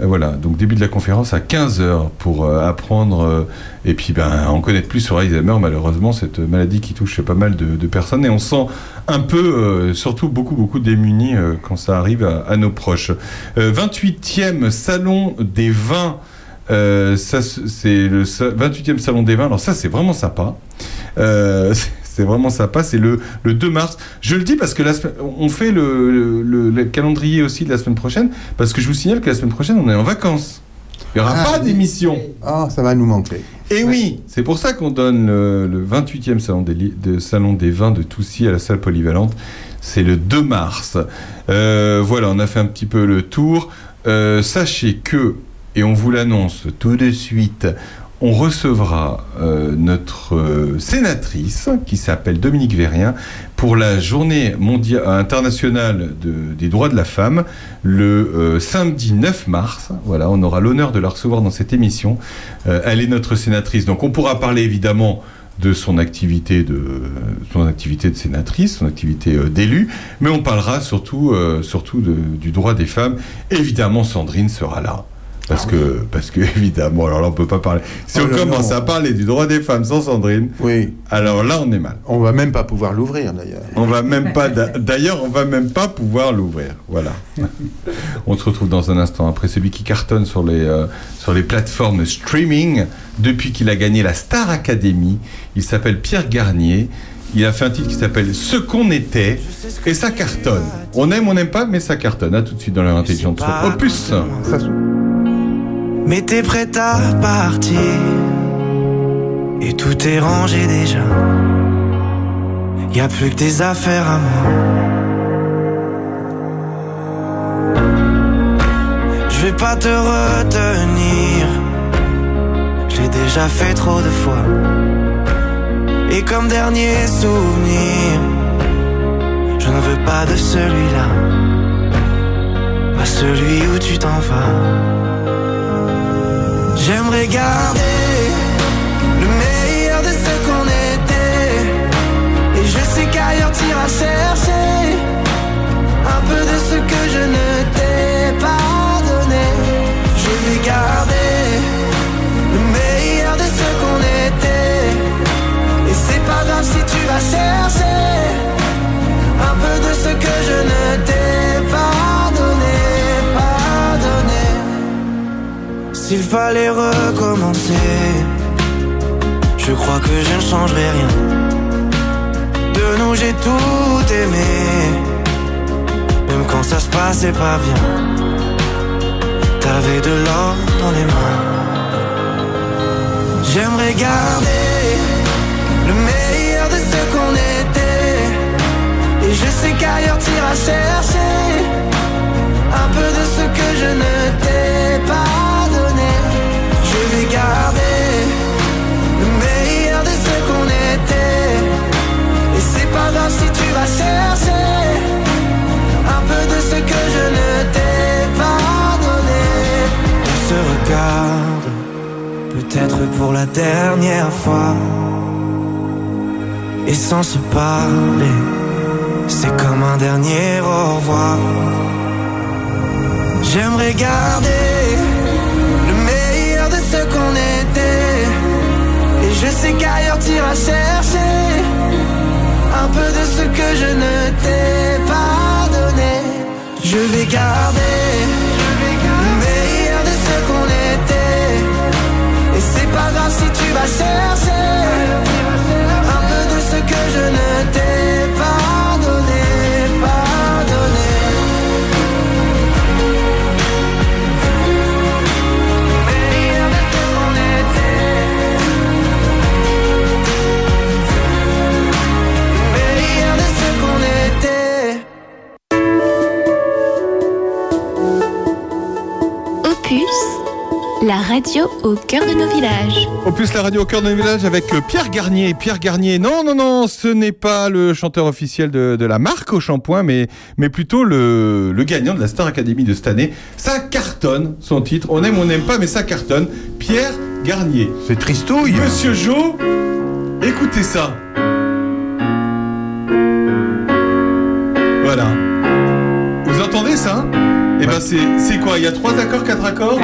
Euh, voilà, donc début de la conférence à 15h pour euh, apprendre euh, et puis ben, en connaître plus sur Alzheimer, malheureusement, cette maladie qui touche pas mal de, personnes et on se sent un peu, euh, surtout beaucoup, beaucoup démunis euh, quand ça arrive à, à nos proches. Euh, 28e salon des vins. Euh, ça, c'est le sa- 28e salon des vins. Alors ça, c'est vraiment sympa. Euh, c'est- vraiment sympa. C'est le, le 2 mars. Je le dis parce que la on fait le, le- le calendrier aussi de la semaine prochaine. Parce que je vous signale que la semaine prochaine, on est en vacances. Il n'y aura Ah, pas d'émission. Ah, ça va nous manquer. Et oui, c'est pour ça qu'on donne le, le 28e salon des, de salon des vins de Toussy à la salle polyvalente. C'est le 2 mars. Euh, voilà, on a fait un petit peu le tour. Euh, sachez que, et on vous l'annonce tout de suite, on recevra euh, notre euh, sénatrice qui s'appelle Dominique Vérien pour la journée mondiale internationale de- des droits de la femme le euh, samedi 9 mars. Voilà, on aura l'honneur de la recevoir dans cette émission. Elle est notre sénatrice, donc on pourra parler évidemment de son activité de sénatrice, son activité d'élu, mais on parlera surtout surtout du droit des femmes. Évidemment, Sandrine sera là. Parce que, parce que évidemment, alors là on peut pas parler. Si Oh on là commence non. à parler du droit des femmes sans Sandrine, oui. alors là on est mal. On va même pas pouvoir l'ouvrir d'ailleurs. On va même pas, d'a- d'ailleurs, on va même pas pouvoir l'ouvrir. Voilà. on se retrouve dans un instant après celui qui cartonne sur les, euh, sur les plateformes streaming depuis qu'il a gagné la Star Academy. Il s'appelle Pierre Garnier. Il a fait un titre qui s'appelle Ce qu'on était et ça cartonne. On aime, on n'aime pas, mais ça cartonne. À tout de suite dans leur intelligente opus. Mais t'es prête à partir. Et tout est rangé déjà. Y a plus que tes affaires à moi. Je vais pas te retenir. Je l'ai déjà fait trop de fois. Et comme dernier souvenir Je ne veux pas de celui-là. Pas celui où tu t'en vas Garder le meilleur de ce qu'on était. Et je sais qu'ailleurs t'iras chercher un peu de ce que je ne S'il fallait recommencer, je crois que je ne changerai rien. De nous j'ai tout aimé, même quand ça se passait pas bien. T'avais de l'or dans les mains. J'aimerais garder le meilleur de ce qu'on était. Et je sais qu'ailleurs t'iras chercher un peu de ce que je ne si tu vas chercher un peu de ce que je ne t'ai pas donné. On se regarde, peut-être pour la dernière fois. Et sans se parler, c'est comme un dernier au revoir. J'aimerais garder le meilleur de ce qu'on était. Et je sais qu'ailleurs tu t'iras chercher peu de ce que je ne t'ai pas donné. Je vais garder le meilleur de ce qu'on était. Et c'est pas grave si tu vas chercher un peu de ce que je ne la radio au cœur de nos villages. Opus la radio au cœur de nos villages avec euh, Pierre Garnier. Pierre Garnier, non, non, non, ce n'est pas le chanteur officiel de, de la marque au shampoing, mais, mais plutôt le, le gagnant de la Star Academy de cette année. Ça cartonne, son titre. On aime, on n'aime pas, mais ça cartonne. Pierre Garnier. C'est tristouille. Monsieur Jo, écoutez ça. Voilà. Vous entendez ça? Eh ben c'est c'est quoi? Il y a trois accords, quatre accords?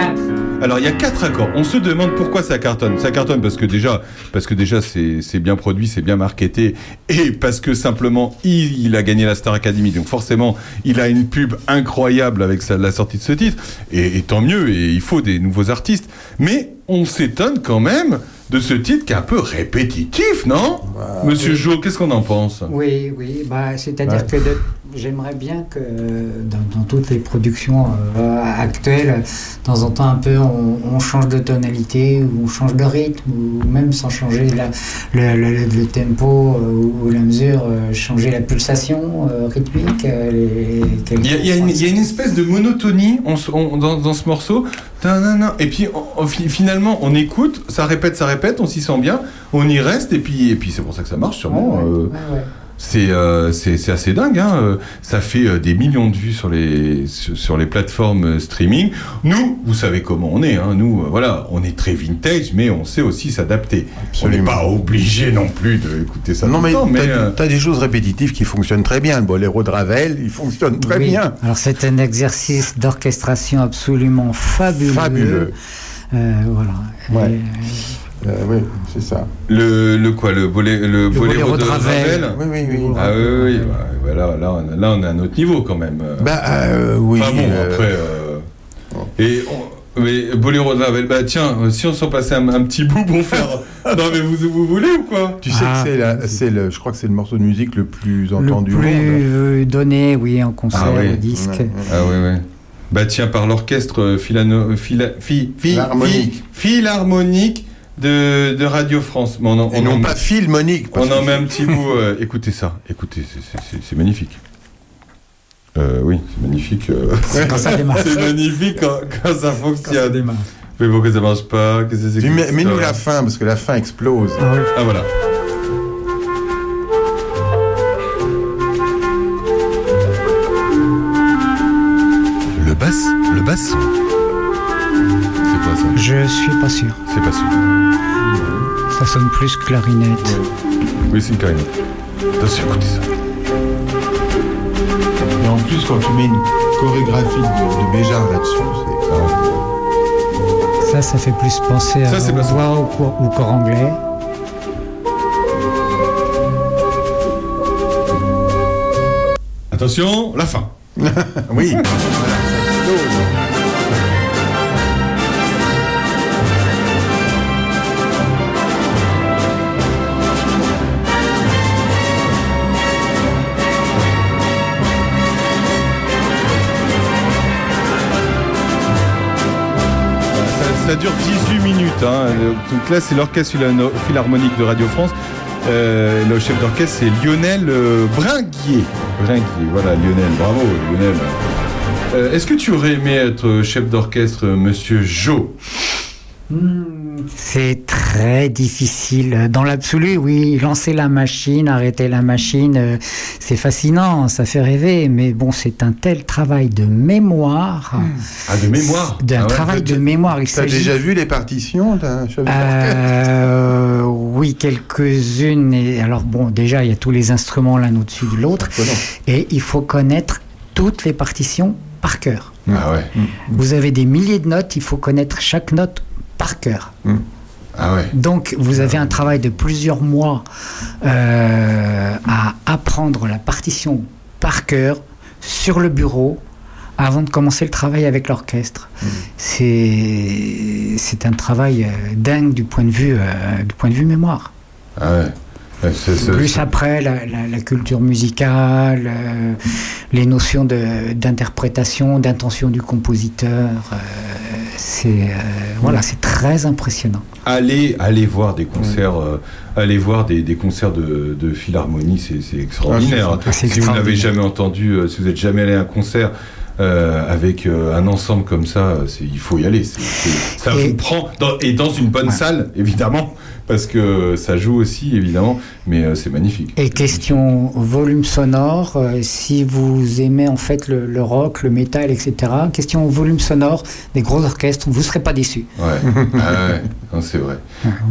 Alors il y a quatre accords. On se demande pourquoi ça cartonne. Ça cartonne parce que déjà, parce que déjà c'est bien produit, c'est bien marketé, et parce que simplement il, il a gagné la Star Academy. Donc forcément, il a une pub incroyable avec sa- la sortie de ce titre. Et, et tant mieux. Et il faut des nouveaux artistes. Mais on s'étonne quand même de ce titre qui est un peu répétitif, non Monsieur Jo, qu'est-ce qu'on en pense? Oui, oui, bah, c'est-à-dire que de- j'aimerais bien que dans, dans toutes les productions euh, actuelles, de temps en temps un peu, on, on change de tonalité, ou on change de rythme, ou même sans changer la- le, le- le tempo euh, ou, mesure, euh, changer la pulsation euh, rythmique. euh, les- Il y, a, y une, il y a une espèce de monotonie on se- on- dans, dans ce morceau. Et puis on- finalement, on écoute, ça répète, ça répète, on s'y sent bien, on y reste, et puis, et puis c'est pour ça que ça marche sûrement. C'est euh, c'est c'est assez dingue, hein. euh, ça fait euh, des millions de vues sur les sur, les plateformes euh, streaming. Nous, vous savez comment on est, hein. nous, euh, voilà, on est très vintage, mais on sait aussi s'adapter. On n'est pas obligé non plus d'écouter ça Non, tout mais temps, mais t'as euh, des choses répétitives qui fonctionnent très bien. Le boléro de Ravel, il fonctionne très Oui. bien. Alors c'est un exercice d'orchestration absolument fabuleux. Fabuleux. Euh, voilà. Ouais. Et, Euh, oui, c'est ça. Le, le quoi Le, bolé, le, boléro boléro de de Ravel, Ravel. Oui, oui, oui. Ah oui, oui. Bah, bah là, là, on a, là, on a un autre niveau quand même. euh. Bah, euh, oui. Enfin bon, euh, après. euh, Et on- mais Boléro de Ravel, bah tiens, si on s'en passait un, un petit bout pour faire. non, mais vous, vous voulez ou quoi? Tu sais Ah. que c'est la- c'est le, je crois que c'est le morceau de musique le plus le entendu au plus monde. euh, donné, oui, en concert, Ah oui. au disque. Ouais. Ah oui, oui. Bah tiens, par l'orchestre philano- phila- phi- phi- Philharmonique. phi- philharmonique de, de Radio France. Mais on en, Et on non en- pas philmonique. parce On en met un petit bout. euh, écoutez ça, écoutez, c'est- magnifique. Euh, oui, c'est magnifique. euh, Quand ça démarre. c'est magnifique quand, quand ça Quand ça fonctionne. démarre. Mais pourquoi ça marche pas? Mets-nous la fin, parce que la fin explose. Ah oui. Ah voilà. Je suis pas sûr. C'est pas sûr. Ça sonne plus clarinette. Oui, c'est une carrière. Attention, écoutez ça. Et en plus, quand tu mets une chorégraphie de, de Béjart là-dessus, c'est Ça, ça fait plus penser Ça, à c'est ça. voix au corps, au corps anglais. Attention, la fin. oui. Voilà, Ça, dure 18 minutes. hein. Donc là, c'est l'orchestre philharmonique de Radio France. Euh, le chef d'orchestre, c'est Lionel euh, Bringuier. Bringuier, voilà, Lionel. Bravo, Lionel. Euh, Est-ce que tu aurais aimé être chef d'orchestre, monsieur Jo Hmm, C'est très difficile. Dans l'absolu, oui, lancer la machine, arrêter la machine, c'est fascinant, ça fait rêver. Mais bon, c'est un tel travail de mémoire. Ah, de mémoire D'un Ah ouais, travail de mémoire. Il T'as s'agit- déjà vu les partitions d'un Euh, oui, quelques-unes. Et alors bon, déjà, il y a tous les instruments l'un au-dessus de l'autre, et il faut connaître toutes les partitions par cœur. Ah ouais. Vous avez des milliers de notes, il faut connaître chaque note par cœur. Ah ouais. Donc, vous avez un travail de plusieurs mois euh, à apprendre la partition par cœur sur le bureau avant de commencer le travail avec l'orchestre. C'est c'est un travail euh, dingue du point de vue euh, du point de vue mémoire. Ah ouais. Plus après, la, la- la culture musicale, euh, les notions d'interprétation, d'intention du compositeur, euh, c'est euh, voilà, c'est très impressionnant. Allez, allez voir des concerts, euh, allez voir des, des concerts de, de philharmonie, c'est c'est extraordinaire. Ah, c'est si vous extraordinaire. jamais entendu, euh, si vous n'êtes jamais allé à un concert euh, avec euh, un ensemble comme ça, il faut y aller. ça Et- vous prend dans- et dans une bonne salle, évidemment, parce que ça joue aussi, évidemment, mais euh, c'est magnifique. Et question volume sonore, si vous aimez en fait le, le rock, le métal, etc. Question volume sonore des gros orchestres, vous ne serez pas déçus. Ouais, Ah ouais. C'est vrai.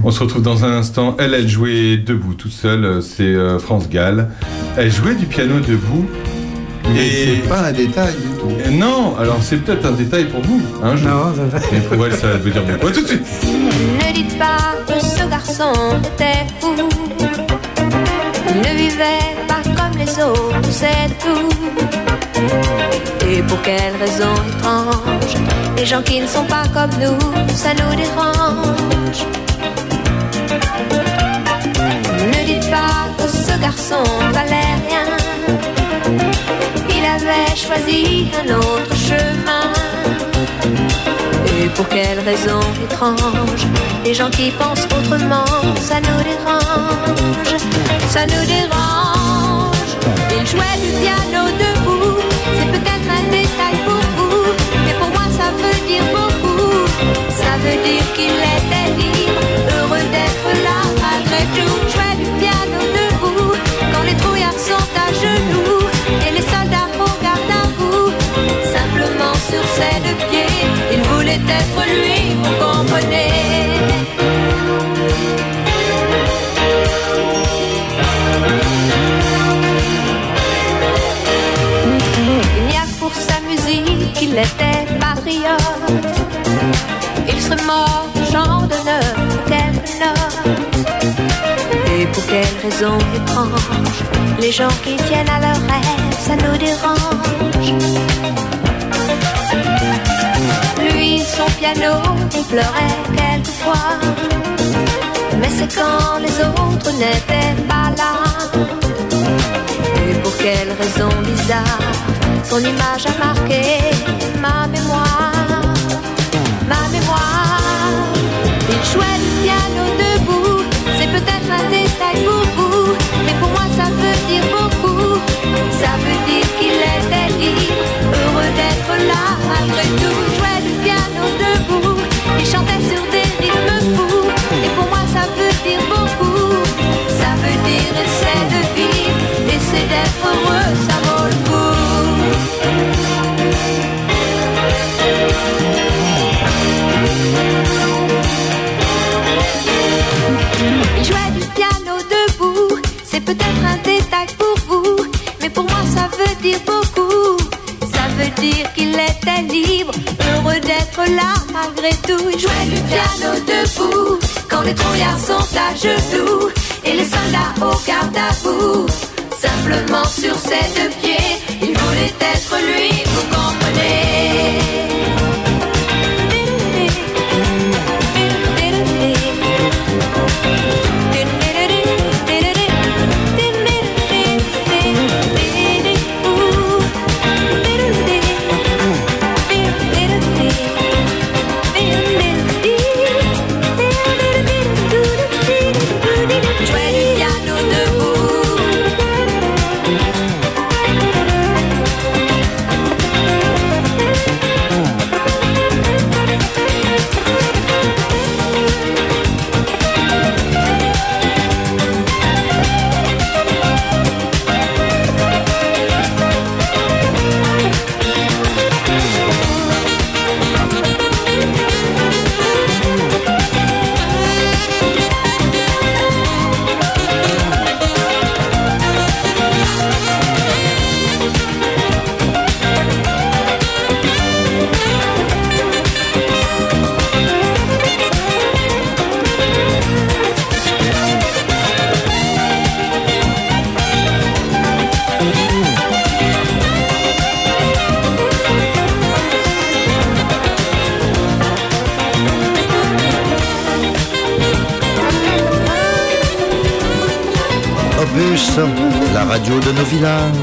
On se retrouve dans un instant. Elle, elle jouait debout toute seule. C'est France Gall. Elle jouait du piano debout. Mais Et c'est pas un détail du tout. Non, alors c'est peut-être un détail pour vous. Hein, je- Mais pour elle, ça veut dire beaucoup. Tout de suite. Ne dites pas que ce garçon était fou. Il ne vivait pas comme les autres, c'est tout. Et pour quelle raison étrange Les gens qui ne sont pas comme nous, ça nous dérange. Ne dites pas que ce garçon valait avait choisi un autre chemin. Et pour quelle raison étrange Les gens qui pensent autrement, ça nous dérange, ça nous dérange. Il jouait du piano debout, c'est peut-être un détail pour vous, mais pour moi ça veut dire beaucoup. Ça veut dire qu'il était libre, il voulait être lui, vous comprenez. Il n'y a pour sa musique qu'il était patriote. Il serait mort, quelque note. Et pour quelle raison étrange Les gens qui tiennent à leurs rêves, ça nous dérange. Son piano, il pleurait quelquefois. Mais c'est quand les autres n'étaient pas là. Et pour quelle raison bizarre Son image a marqué ma mémoire Ma mémoire Il jouait du piano debout C'est peut-être un détail pour vous Mais pour moi ça veut dire beaucoup Ça veut dire qu'il était libre Heureux d'être là malgré tout heureux, ça vaut le coup. Il jouait du piano debout, c'est peut-être un détail pour vous, mais pour moi ça veut dire beaucoup. Ça veut dire qu'il était libre, heureux d'être là malgré tout. Il jouait du piano debout, quand les trouillards sont à genoux et les soldats au garde à. Sur ses deux pieds, il voulait être lui, radio de nos villages.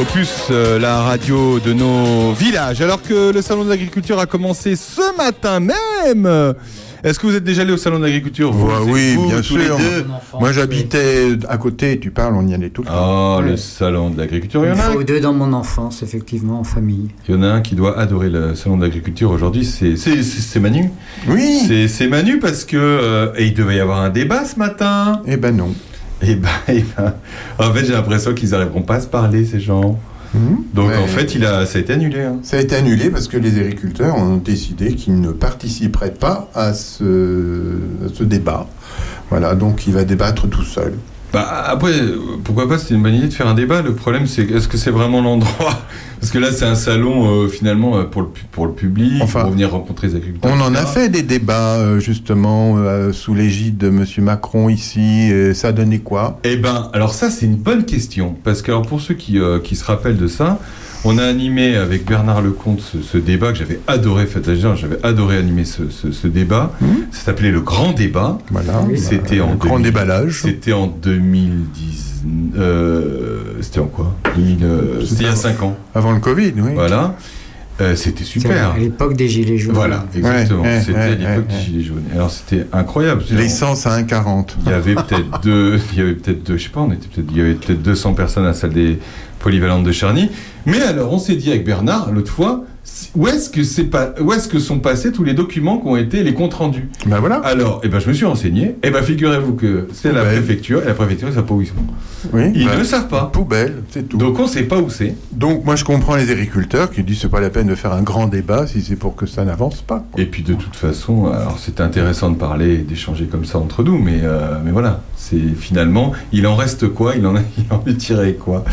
Opus, euh, la radio de nos villages. Alors que le salon de l'agriculture a commencé ce matin même. Est-ce que vous êtes déjà allé au salon de l'agriculture oui, vous, bien tous les sûr. deux? Moi, j'habitais à côté, tu parles, on y allait tout le temps. Oh, le salon de l'agriculture. Il y en a un ou deux dans mon enfance, effectivement, en famille. Il y en a un qui doit adorer le salon de l'agriculture aujourd'hui, c'est c'est- c'est- c'est Manu. Oui. C'est- C'est Manu parce que euh, et il devait y avoir un débat ce matin. Eh ben non. Et ben, eh ben, en fait, j'ai l'impression qu'ils n'arriveront pas à se parler ces gens. Donc Ouais. en fait, il a, ça a été annulé. hein. Ça a été annulé parce que les agriculteurs ont décidé qu'ils ne participeraient pas à ce, à ce débat. Voilà, donc il va débattre tout seul. Bah, après, pourquoi pas, c'est une bonne idée de faire un débat. Le problème, c'est est-ce que c'est vraiment l'endroit Parce que là, c'est un salon euh, finalement euh, pour le, pu- pour le public, Enfin, pour venir rencontrer les agriculteurs. On en a fait des débats euh, justement euh, sous l'égide de M. Macron ici. et ça donnait quoi? Eh ben, alors ça, c'est une bonne question. Parce que alors, pour ceux qui, qui se rappellent de ça, on a animé avec Bernard Lecomte ce, ce débat que j'avais adoré. J'avais adoré animer ce, ce- ce débat. Ça s'appelait le Grand Débat. Voilà. C'était Le en grand 2000 déballage. C'était en 2010. euh, c'était en quoi? 2000, euh, C'était il y a 5 ans. Avant le Covid, oui. Voilà. Euh, c'était super. À l'époque des Gilets jaunes. Voilà, exactement. Ouais, ouais, c'était à l'époque ouais, des Gilets jaunes. Alors c'était incroyable. L'essence à 1,40. Il y avait peut-être deux, il y avait peut-être deux, je sais pas, on était peut-être, il y avait peut-être 200 personnes à la salle des polyvalentes de Charny. Mais alors, on s'est dit avec Bernard l'autre fois, où est-ce que c'est pas, où est-ce que sont passés tous les documents qui ont été les comptes rendus Ben voilà. Alors, eh ben, je me suis renseigné. Eh ben, figurez-vous que c'est la Poubelle. préfecture et la préfecture, ils savent pas où ils sont. Oui, Ils ne savent pas. Poubelle, c'est tout. Donc, on sait pas où c'est. Donc moi je comprends les agriculteurs qui disent c'est pas la peine de faire un grand débat si c'est pour que ça n'avance pas. Et puis de toute façon, alors c'est intéressant de parler et d'échanger comme ça entre nous, mais, euh, mais voilà, c'est finalement, il en reste quoi? Il en, a, il en est tiré quoi?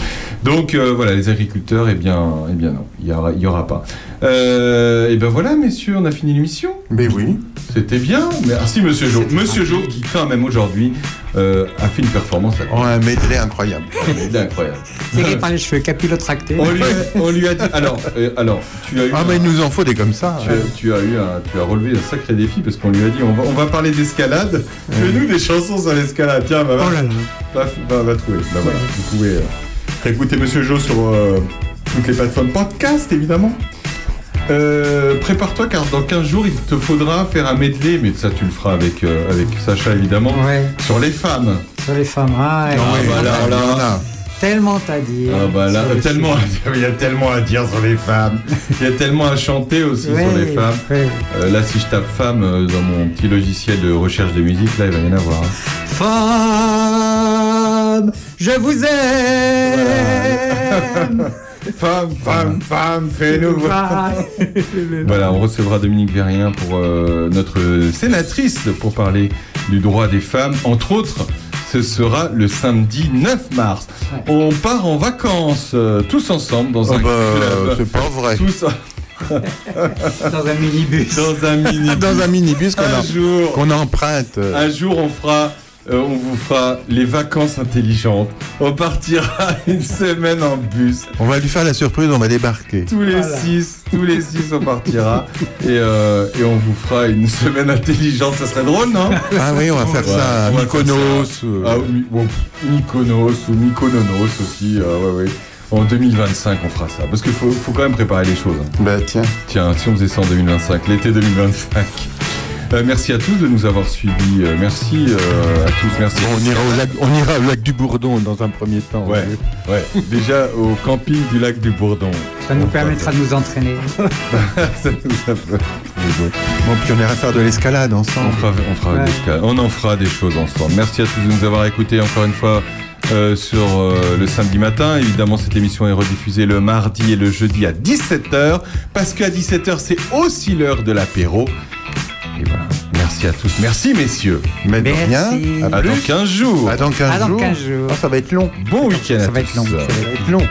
Donc euh, voilà, les agriculteurs, eh bien, eh bien non, il n'y aura, il y aura pas. Euh, et ben voilà, messieurs, on a fini l'émission. Mais oui. C'était bien. Merci, monsieur Jo. Monsieur Jo, qui quand même aujourd'hui euh, a fait une performance. Oh, un medley incroyable. Un medley incroyable. Tiré par les cheveux, capillotracté. On lui, a, on lui a dit. Alors, euh, alors, tu as eu. Ah un- mais il nous en faut des comme ça. Tu as, tu as eu un, tu as relevé un sacré défi parce qu'on lui a dit on va, on va parler d'escalade. Fais-nous des chansons sur l'escalade. Tiens, va, va, Oh là là. va, va- va trouver. Bah voilà, vous pouvez euh, écouter Monsieur Jo sur euh, toutes les plateformes podcast évidemment. Euh, Prépare-toi car dans 15 jours il te faudra faire un medley, mais ça tu le feras avec, euh, avec Sacha évidemment, Ouais. sur les femmes. Sur les femmes. Ah, Ah, ouais. bah là, là. Il y en a. Tellement à dire. Ah bah là, tellement, il y a tellement à dire sur les femmes. Il y a tellement à chanter aussi sur les femmes. Euh, là, si je tape femme dans mon petit logiciel de recherche de musique, là, il va y en avoir. hein. Femme, je vous aime. Femme, femme, femme, fais-nous voir. Voilà, on recevra Dominique Verrien pour euh, notre sénatrice pour parler du droit des femmes. Entre autres, ce sera le samedi 9 mars. On part en vacances euh, tous ensemble dans Oh un bah, club. c'est pas vrai. Tous Dans un minibus. dans un mini. Dans un minibus qu'on emprunte. un jour, on fera. Euh, on vous fera les vacances intelligentes. On partira une semaine en bus. On va lui faire la surprise, on va débarquer. Tous les six, tous les six, on partira et, euh, et on vous fera une semaine intelligente. Ça serait drôle, non? Ah oui, on va faire Ouais, ça à Mykonos. ça. euh, Ah, bon, pff, Mykonos ou Mykononos aussi. euh, ouais, ouais. En 2025, on fera ça. Parce qu'il faut, faut quand même préparer les choses. hein. Bah tiens. Tiens, si on faisait ça en 2025, l'été 2025. Euh, merci à tous de nous avoir suivis. Euh, merci euh, à tous. Merci. Bon, on, ira au lac, on ira au lac du Bourdon dans un premier temps. Ouais, ouais. Déjà au camping du lac du Bourdon. Ça nous permettra de nous entraîner. Ça nous a fait- Bon, puis on ira faire de l'escalade On ensemble. fera, on, fera Ouais. des escales. on en fera des choses ensemble. Merci à tous de nous avoir écoutés encore une fois euh, sur euh, le samedi matin. Évidemment, cette émission est rediffusée le mardi et le jeudi à 17h parce qu'à 17h, c'est aussi l'heure de l'apéro. Et voilà. Merci à tous. Merci, messieurs. Mais de Merci. rien. À À dans plus. 15 jours. À dans 15 À dans jours. 15 jours. Ah, ça va être long. Bon week-end Ça va être long. Ça va être long.